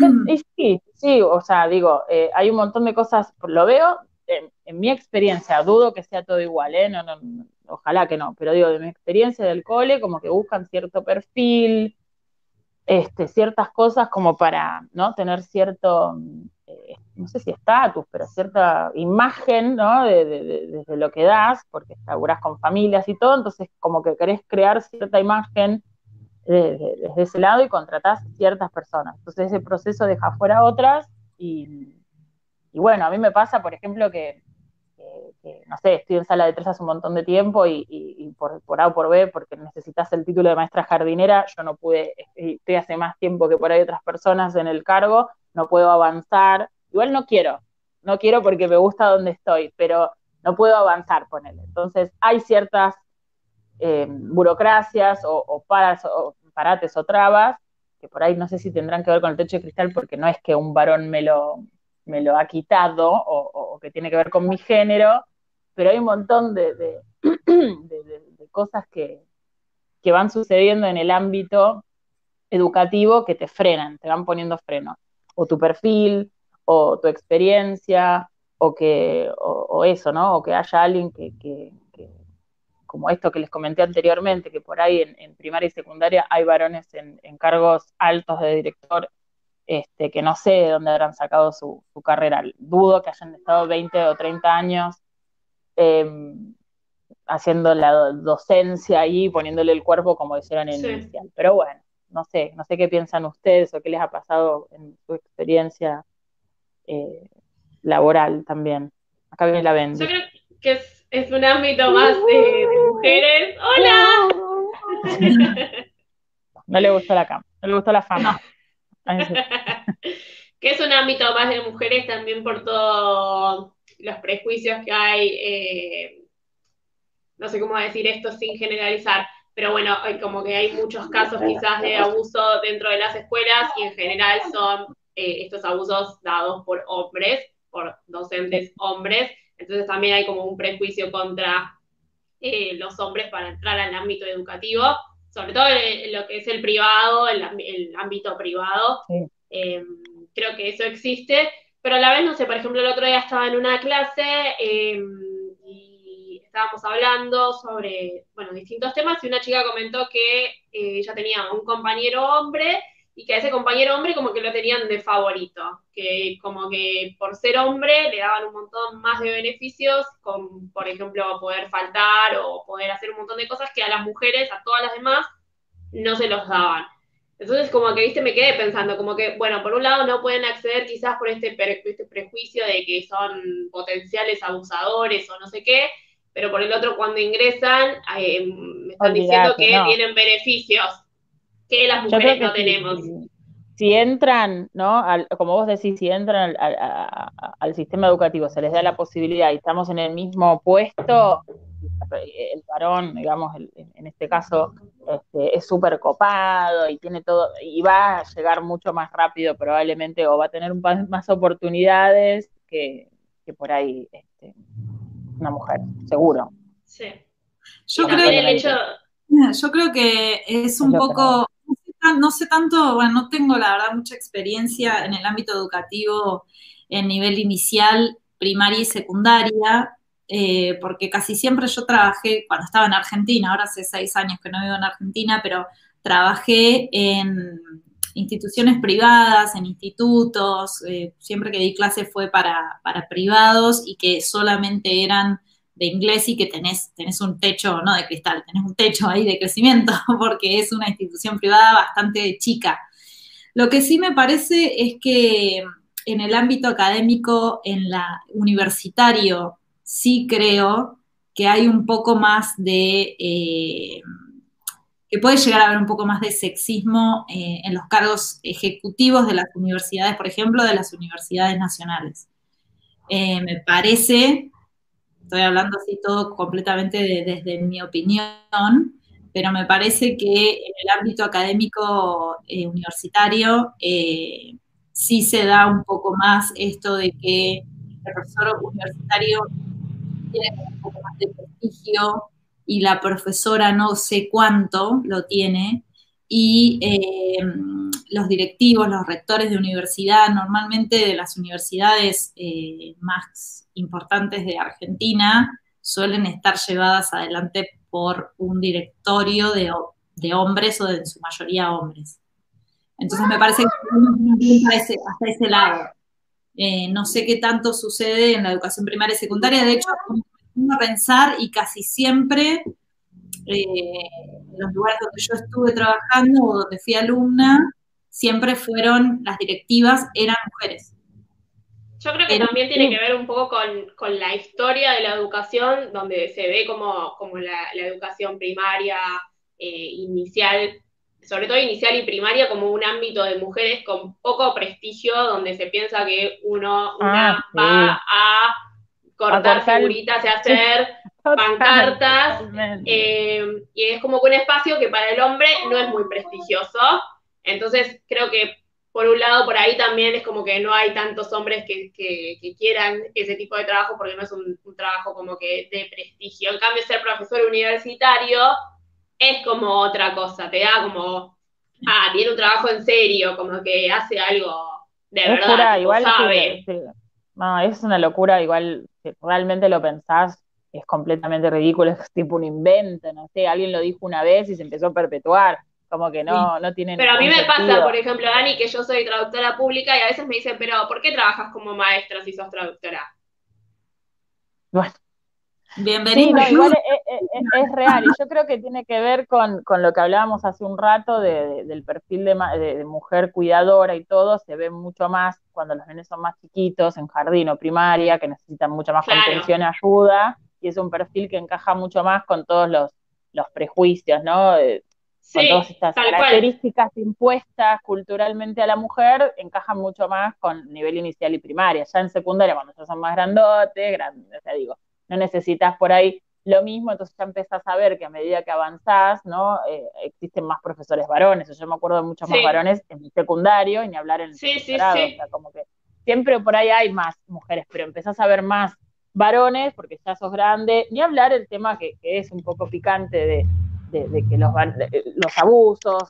sí, sí, o sea, digo, eh, hay un montón de cosas, lo veo en, mi experiencia, dudo que sea todo igual, ¿eh? No, no, ojalá que no, pero digo, de mi experiencia del cole, como que buscan cierto perfil, este, ciertas cosas como para, ¿no? Tener cierto, eh, no sé si estatus, pero cierta imagen, ¿no? De, lo que das, porque laburás con familias y todo, entonces como que querés crear cierta imagen desde, ese lado y contratás ciertas personas. Entonces ese proceso deja fuera a otras y, bueno, a mí me pasa, por ejemplo, que, no sé, estoy en sala de tres hace un montón de tiempo y, por, por, A o por B, porque necesitas el título de maestra jardinera, yo no pude, estoy hace más tiempo que por ahí otras personas en el cargo, no puedo avanzar, igual no quiero, no quiero porque me gusta donde estoy, pero no puedo avanzar, con él. Entonces hay ciertas eh, burocracias o, parates o trabas, que por ahí no sé si tendrán que ver con el techo de cristal, porque no es que un varón me lo, me lo ha quitado o, que tiene que ver con mi género, pero hay un montón de, cosas que, que van sucediendo en el ámbito educativo que te frenan, te van poniendo freno. O tu perfil, o tu experiencia, o que, o, eso, ¿no? O que haya alguien que, como esto que les comenté anteriormente, que por ahí en, primaria y secundaria hay varones en, cargos altos de director este, que no sé de dónde habrán sacado su, carrera. Dudo que hayan estado 20 o 30 años em, haciendo la docencia ahí, poniéndole el cuerpo como hicieron en inicial. Pero bueno, no sé, no sé qué piensan ustedes o qué les ha pasado en su experiencia eh, laboral también. Acá viene la venta. Yo creo que es es un ámbito más de, mujeres. ¡Hola! No le gustó la cama, no le gustó la fama. que es un ámbito más de mujeres también por todos los prejuicios que hay. Eh, no sé cómo decir esto sin generalizar, pero bueno, como que hay muchos casos quizás de abuso dentro de las escuelas y en general son eh, estos abusos dados por hombres, por docentes hombres entonces también hay como un prejuicio contra eh, los hombres para entrar al ámbito educativo, sobre todo en, lo que es el privado, el, ámbito privado. Em, creo que eso existe, pero a la vez, no sé, por ejemplo, el otro día estaba en una clase em, y estábamos hablando sobre, bueno, distintos temas y una chica comentó que eh, ella tenía un compañero hombre y que a ese compañero hombre como que lo tenían de favorito, que como que por ser hombre le daban un montón más de beneficios, con, por ejemplo, poder faltar o poder hacer un montón de cosas que a las mujeres, a todas las demás, no se los daban. Entonces, como que, viste, me quedé pensando, como que, bueno, por un lado no pueden acceder quizás por este, este prejuicio de que son potenciales abusadores o no sé qué, pero por el otro cuando ingresan eh, me están diciendo que tienen beneficios que las mujeres no tenemos. Si, entran, ¿no? como vos decís, si entran al, sistema educativo, se les da la posibilidad y estamos en el mismo puesto, el varón, digamos, en este caso, este, es súper copado y tiene todo, y va a llegar mucho más rápido probablemente, o va a tener más oportunidades que, por ahí este, una mujer, seguro. Sí. Yo creo, que, yo creo que es un poco, no sé tanto, bueno, no tengo la verdad mucha experiencia en el ámbito educativo en nivel inicial, primaria y secundaria, eh, porque casi siempre yo trabajé, cuando estaba en Argentina, ahora hace seis años que no vivo en Argentina, pero trabajé en instituciones privadas, en institutos, eh, siempre que di clase fue para, privados y que solamente eran de inglés y que tenés, tenés un techo, no de cristal, tenés un techo ahí de crecimiento porque es una institución privada bastante chica. Lo que sí me parece es que en el ámbito académico, en la universitario, sí creo que hay un poco más de, eh, que puede llegar a haber un poco más de sexismo eh, en los cargos ejecutivos de las universidades, por ejemplo, de las universidades nacionales. Eh, me parece, estoy hablando así todo completamente desde mi opinión, pero me parece que en el ámbito académico universitario sí se da un poco más esto de que el profesor universitario tiene un poco más de prestigio y la profesora no sé cuánto lo tiene. Y eh, los directivos, los rectores de universidad, normalmente de las universidades eh, más importantes de Argentina, suelen estar llevadas adelante por un directorio de, hombres o de en su mayoría hombres. Entonces me parece que hasta hasta ese lado. Eh, no sé qué tanto sucede en la educación primaria y secundaria. De hecho, a pensar y casi siempre eh, los lugares donde yo estuve trabajando o donde fui alumna, siempre fueron las directivas, eran mujeres. Yo creo que también tiene que ver un poco con, la historia de la educación, donde se ve como, como la, educación primaria, eh, inicial, sobre todo inicial y primaria, como un ámbito de mujeres con poco prestigio, donde se piensa que uno una ah, va a cortar figuritas y hacer pancartas. Eh, y es como que un espacio que para el hombre no es muy prestigioso. Entonces creo que por un lado por ahí también es como que no hay tantos hombres que, quieran ese tipo de trabajo porque no es un, un, trabajo como que de prestigio. En cambio, ser profesor universitario es como otra cosa, te da como, ah, tiene un trabajo en serio, como que hace algo de verdad, igual sabe. no, es una locura, igual, si realmente lo pensás, es completamente ridículo, es tipo un invento, no sé, alguien lo dijo una vez y se empezó a perpetuar, como que no, no tiene Pero a mí me pasa, por ejemplo, Dani, que yo soy traductora pública y a veces me dicen, pero ¿por qué trabajas como maestra si sos traductora? Bueno, Bienvenido. igual es, real y yo creo que tiene que ver con, lo que hablábamos hace un rato del perfil de, mujer cuidadora y todo, se ve mucho más cuando los nenes son más chiquitos, en jardín o primaria, que necesitan mucha más contención y ayuda, y es un perfil que encaja mucho más con todos los, prejuicios, ¿no? Eh, con todas estas características impuestas culturalmente a la mujer, encajan mucho más con nivel inicial y primaria. Ya en secundaria, cuando ya son más grandotes, grandes, o digo, no necesitas por ahí lo mismo, entonces ya empezás a ver que a medida que avanzás, ¿no? Eh, existen más profesores varones, yo me acuerdo de muchos más varones en mi secundario y ni hablar en el sí, o sea, como que siempre por ahí hay más mujeres, pero empezás a ver más varones porque ya sos grande, ni hablar el tema que es un poco picante de de, que los, los abusos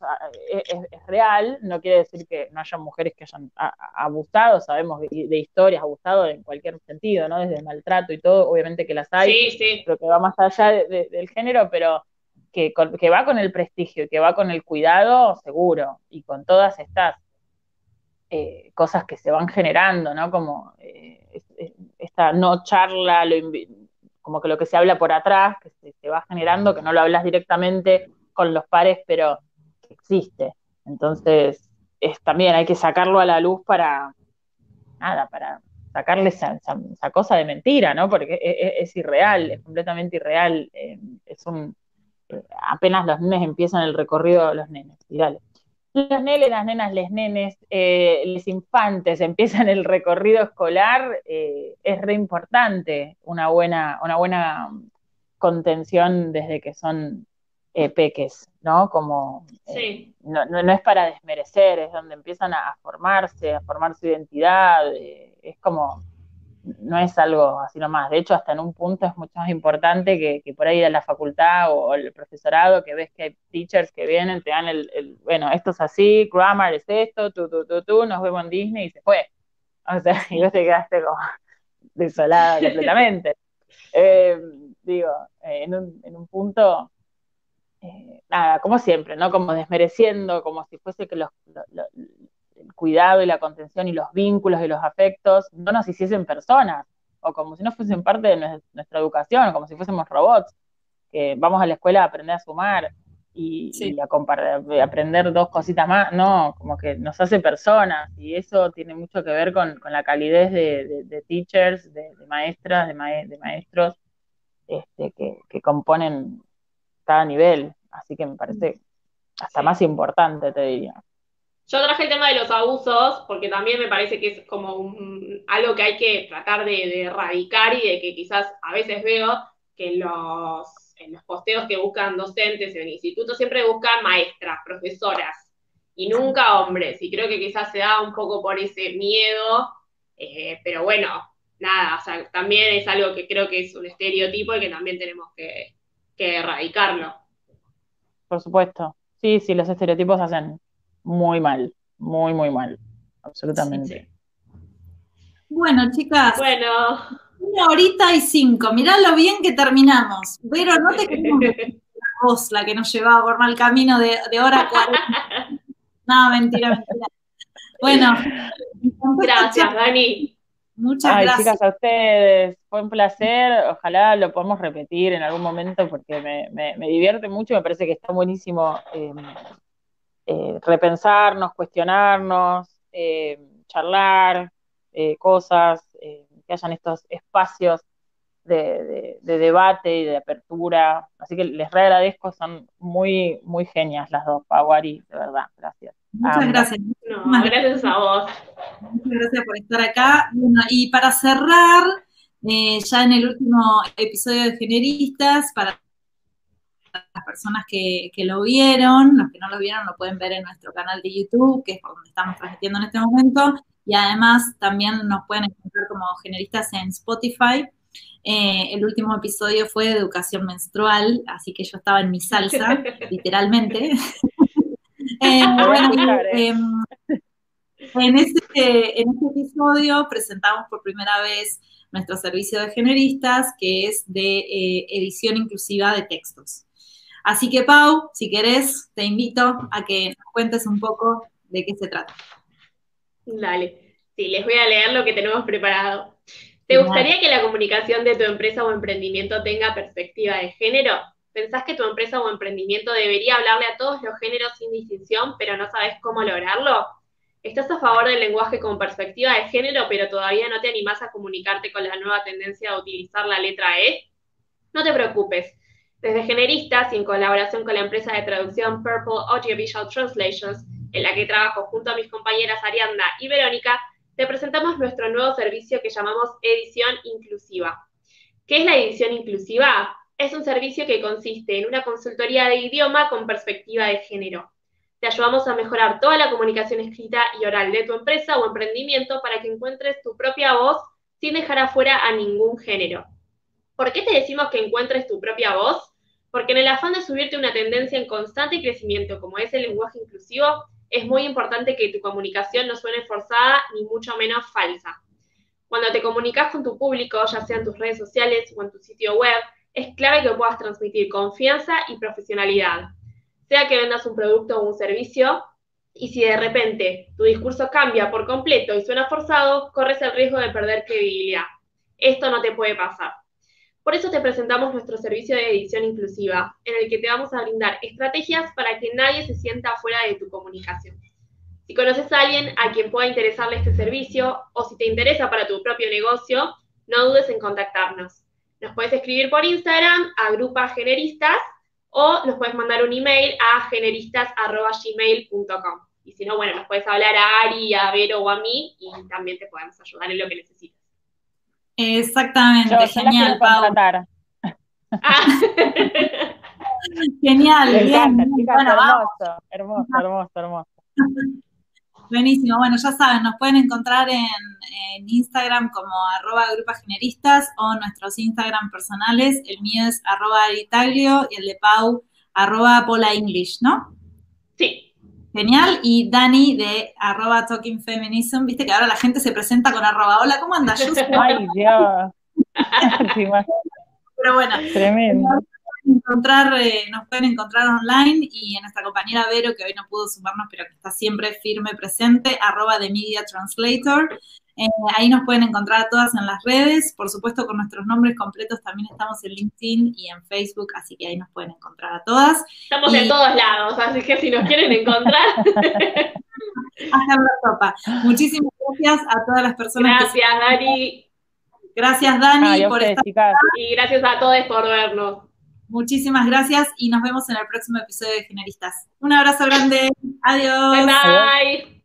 es, real, no quiere decir que no haya mujeres que hayan abusado, sabemos de, historias, abusado en cualquier sentido, ¿no? Desde maltrato y todo, obviamente que las hay, pero que va más allá del género, pero que, que va con el prestigio, que va con el cuidado, seguro, y con todas estas eh, cosas que se van generando, ¿no? Como eh, esta no charla, lo, como que lo que se habla por atrás, que se, va generando, que no lo hablas directamente con los pares, pero existe. Entonces, es, también hay que sacarlo a la luz para, nada, para sacarle esa, cosa de mentira, ¿no? Porque es, irreal, es completamente irreal. Eh, es un, apenas los nenes empiezan el recorrido, los nenes, dale. Los nenes, las nenas, les nenes, eh, los infantes empiezan el recorrido escolar, eh, es re importante una buena, una buena contención desde que son eh, peques, ¿no? Como no, no, es para desmerecer, es donde empiezan a, formarse, a formar su identidad, es como no es algo así nomás. De hecho, hasta en un punto es mucho más importante que, por ahí de la facultad o, el profesorado, que ves que hay teachers que vienen, te dan el, bueno, esto es así, grammar es esto, tú, tú, tú, tú, nos vemos en Disney y se fue. O sea, y vos te quedaste como desolada completamente. Eh, digo, eh, en, un, en un punto, eh, nada, como siempre, ¿no? Como desmereciendo, como si fuese que los el cuidado y la contención y los vínculos y los afectos no nos hiciesen personas, o como si no fuesen parte de nuestra educación, como si fuésemos robots, que vamos a la escuela a aprender a sumar y, a, aprender dos cositas más, no, como que nos hace personas, y eso tiene mucho que ver con, la calidez de, teachers, de, maestras, de, maestros, este, que, componen cada nivel, así que me parece hasta más importante, te diría. Yo traje el tema de los abusos porque también me parece que es como algo que hay que tratar de, erradicar y de que quizás a veces veo que en los, en los posteos que buscan docentes en el instituto siempre buscan maestras, profesoras y nunca hombres. Y creo que quizás se da un poco por ese miedo, eh, pero bueno, nada, o sea, también es algo que creo que es un estereotipo y que también tenemos que, que erradicarlo. Por supuesto. Sí, sí, los estereotipos hacen muy mal, muy, muy mal, absolutamente. Bueno, chicas. Bueno. Una horita y cinco, mirá lo bien que terminamos. Pero no te queremos la voz la que nos llevaba por mal camino de, de hora 40. no, mentira, mentira. Bueno. Gracias, Dani. Muchas Ay, gracias. chicas, a ustedes. Fue un placer. Ojalá lo podamos repetir en algún momento porque me, me, divierte mucho. Me parece que está buenísimo eh, eh, repensarnos, cuestionarnos, eh, charlar eh, cosas, que hayan estos espacios de, debate y de apertura. Así que les agradezco, son muy, muy genias las dos, Paguari, de verdad, gracias. Muchas gracias. gracias a vos. Muchas gracias por estar acá. y para cerrar, ya en el último episodio de Generistas, para las personas que, lo vieron, los que no lo vieron lo pueden ver en nuestro canal de YouTube, que es por donde estamos transmitiendo en este momento, y además también nos pueden encontrar como generistas en Spotify. Eh, el último episodio fue de educación menstrual, así que yo estaba en mi salsa, literalmente. Eh, em, en, este, en este episodio presentamos por primera vez nuestro servicio de generistas, que es de eh, edición inclusiva de textos. Así que, Pau, si querés, te invito a que nos cuentes un poco de qué se trata. Dale. Sí, les voy a leer lo que tenemos preparado. ¿Te gustaría que la comunicación de tu empresa o emprendimiento tenga perspectiva de género? ¿Pensás que tu empresa o emprendimiento debería hablarle a todos los géneros sin distinción, pero no sabes cómo lograrlo? ¿Estás a favor del lenguaje con perspectiva de género, pero todavía no te animás a comunicarte con la nueva tendencia de utilizar la letra E? No te preocupes. Desde Generistas y en colaboración con la empresa de traducción Purple Audiovisual Translations, en la que trabajo junto a mis compañeras Arianda y Verónica, te presentamos nuestro nuevo servicio que llamamos Edición Inclusiva. ¿Qué es la edición inclusiva? Es un servicio que consiste en una consultoría de idioma con perspectiva de género. Te ayudamos a mejorar toda la comunicación escrita y oral de tu empresa o emprendimiento para que encuentres tu propia voz sin dejar afuera a ningún género. ¿Por qué te decimos que encuentres tu propia voz? Porque en el afán de subirte una tendencia en constante crecimiento como es el lenguaje inclusivo, es muy importante que tu comunicación no suene forzada ni mucho menos falsa. Cuando te comunicas con tu público, ya sea en tus redes sociales o en tu sitio web, es clave que puedas transmitir confianza y profesionalidad. Sea que vendas un producto o un servicio, y si de repente tu discurso cambia por completo y suena forzado, corres el riesgo de perder credibilidad. Esto no te puede pasar. Por eso te presentamos nuestro servicio de edición inclusiva, en el que te vamos a brindar estrategias para que nadie se sienta fuera de tu comunicación. Si conoces a alguien a quien pueda interesarle este servicio o si te interesa para tu propio negocio, no dudes en contactarnos. Nos puedes escribir por Instagram a Grupa Generistas o nos puedes mandar un email a generistas.gmail.com. Y si no, bueno, nos puedes hablar a Ari, a Vero o a mí y también te podemos ayudar en lo que necesites. Exactamente, genial, Pau. Ah. Genial, bien. hermoso, hermoso, hermoso, hermoso. Buenísimo, bueno, ya saben, nos pueden encontrar en, Instagram como arroba generistas o nuestros Instagram personales. El mío es arroba aritaglio y el de Pau arroba pola english, ¿no? Sí. Genial. Y Dani de arroba talking feminism, viste que ahora la gente se presenta con arroba. Hola, ¿cómo andas? Ay, Dios. Pero bueno. Tremendo encontrar, eh, nos pueden encontrar online y en nuestra compañera Vero, que hoy no pudo sumarnos, pero que está siempre firme presente, arroba de Media Translator. Eh, ahí nos pueden encontrar todas en las redes, por supuesto con nuestros nombres completos también estamos en LinkedIn y en Facebook, así que ahí nos pueden encontrar a todas. Estamos en todos lados, así que si nos quieren encontrar. Hasta la sopa. Muchísimas gracias a todas las personas. Gracias, Dani. Gracias, Dani, por estar Y gracias a todos por vernos. Muchísimas gracias y nos vemos en el próximo episodio de Generistas. Un abrazo grande. Adiós. Bye bye.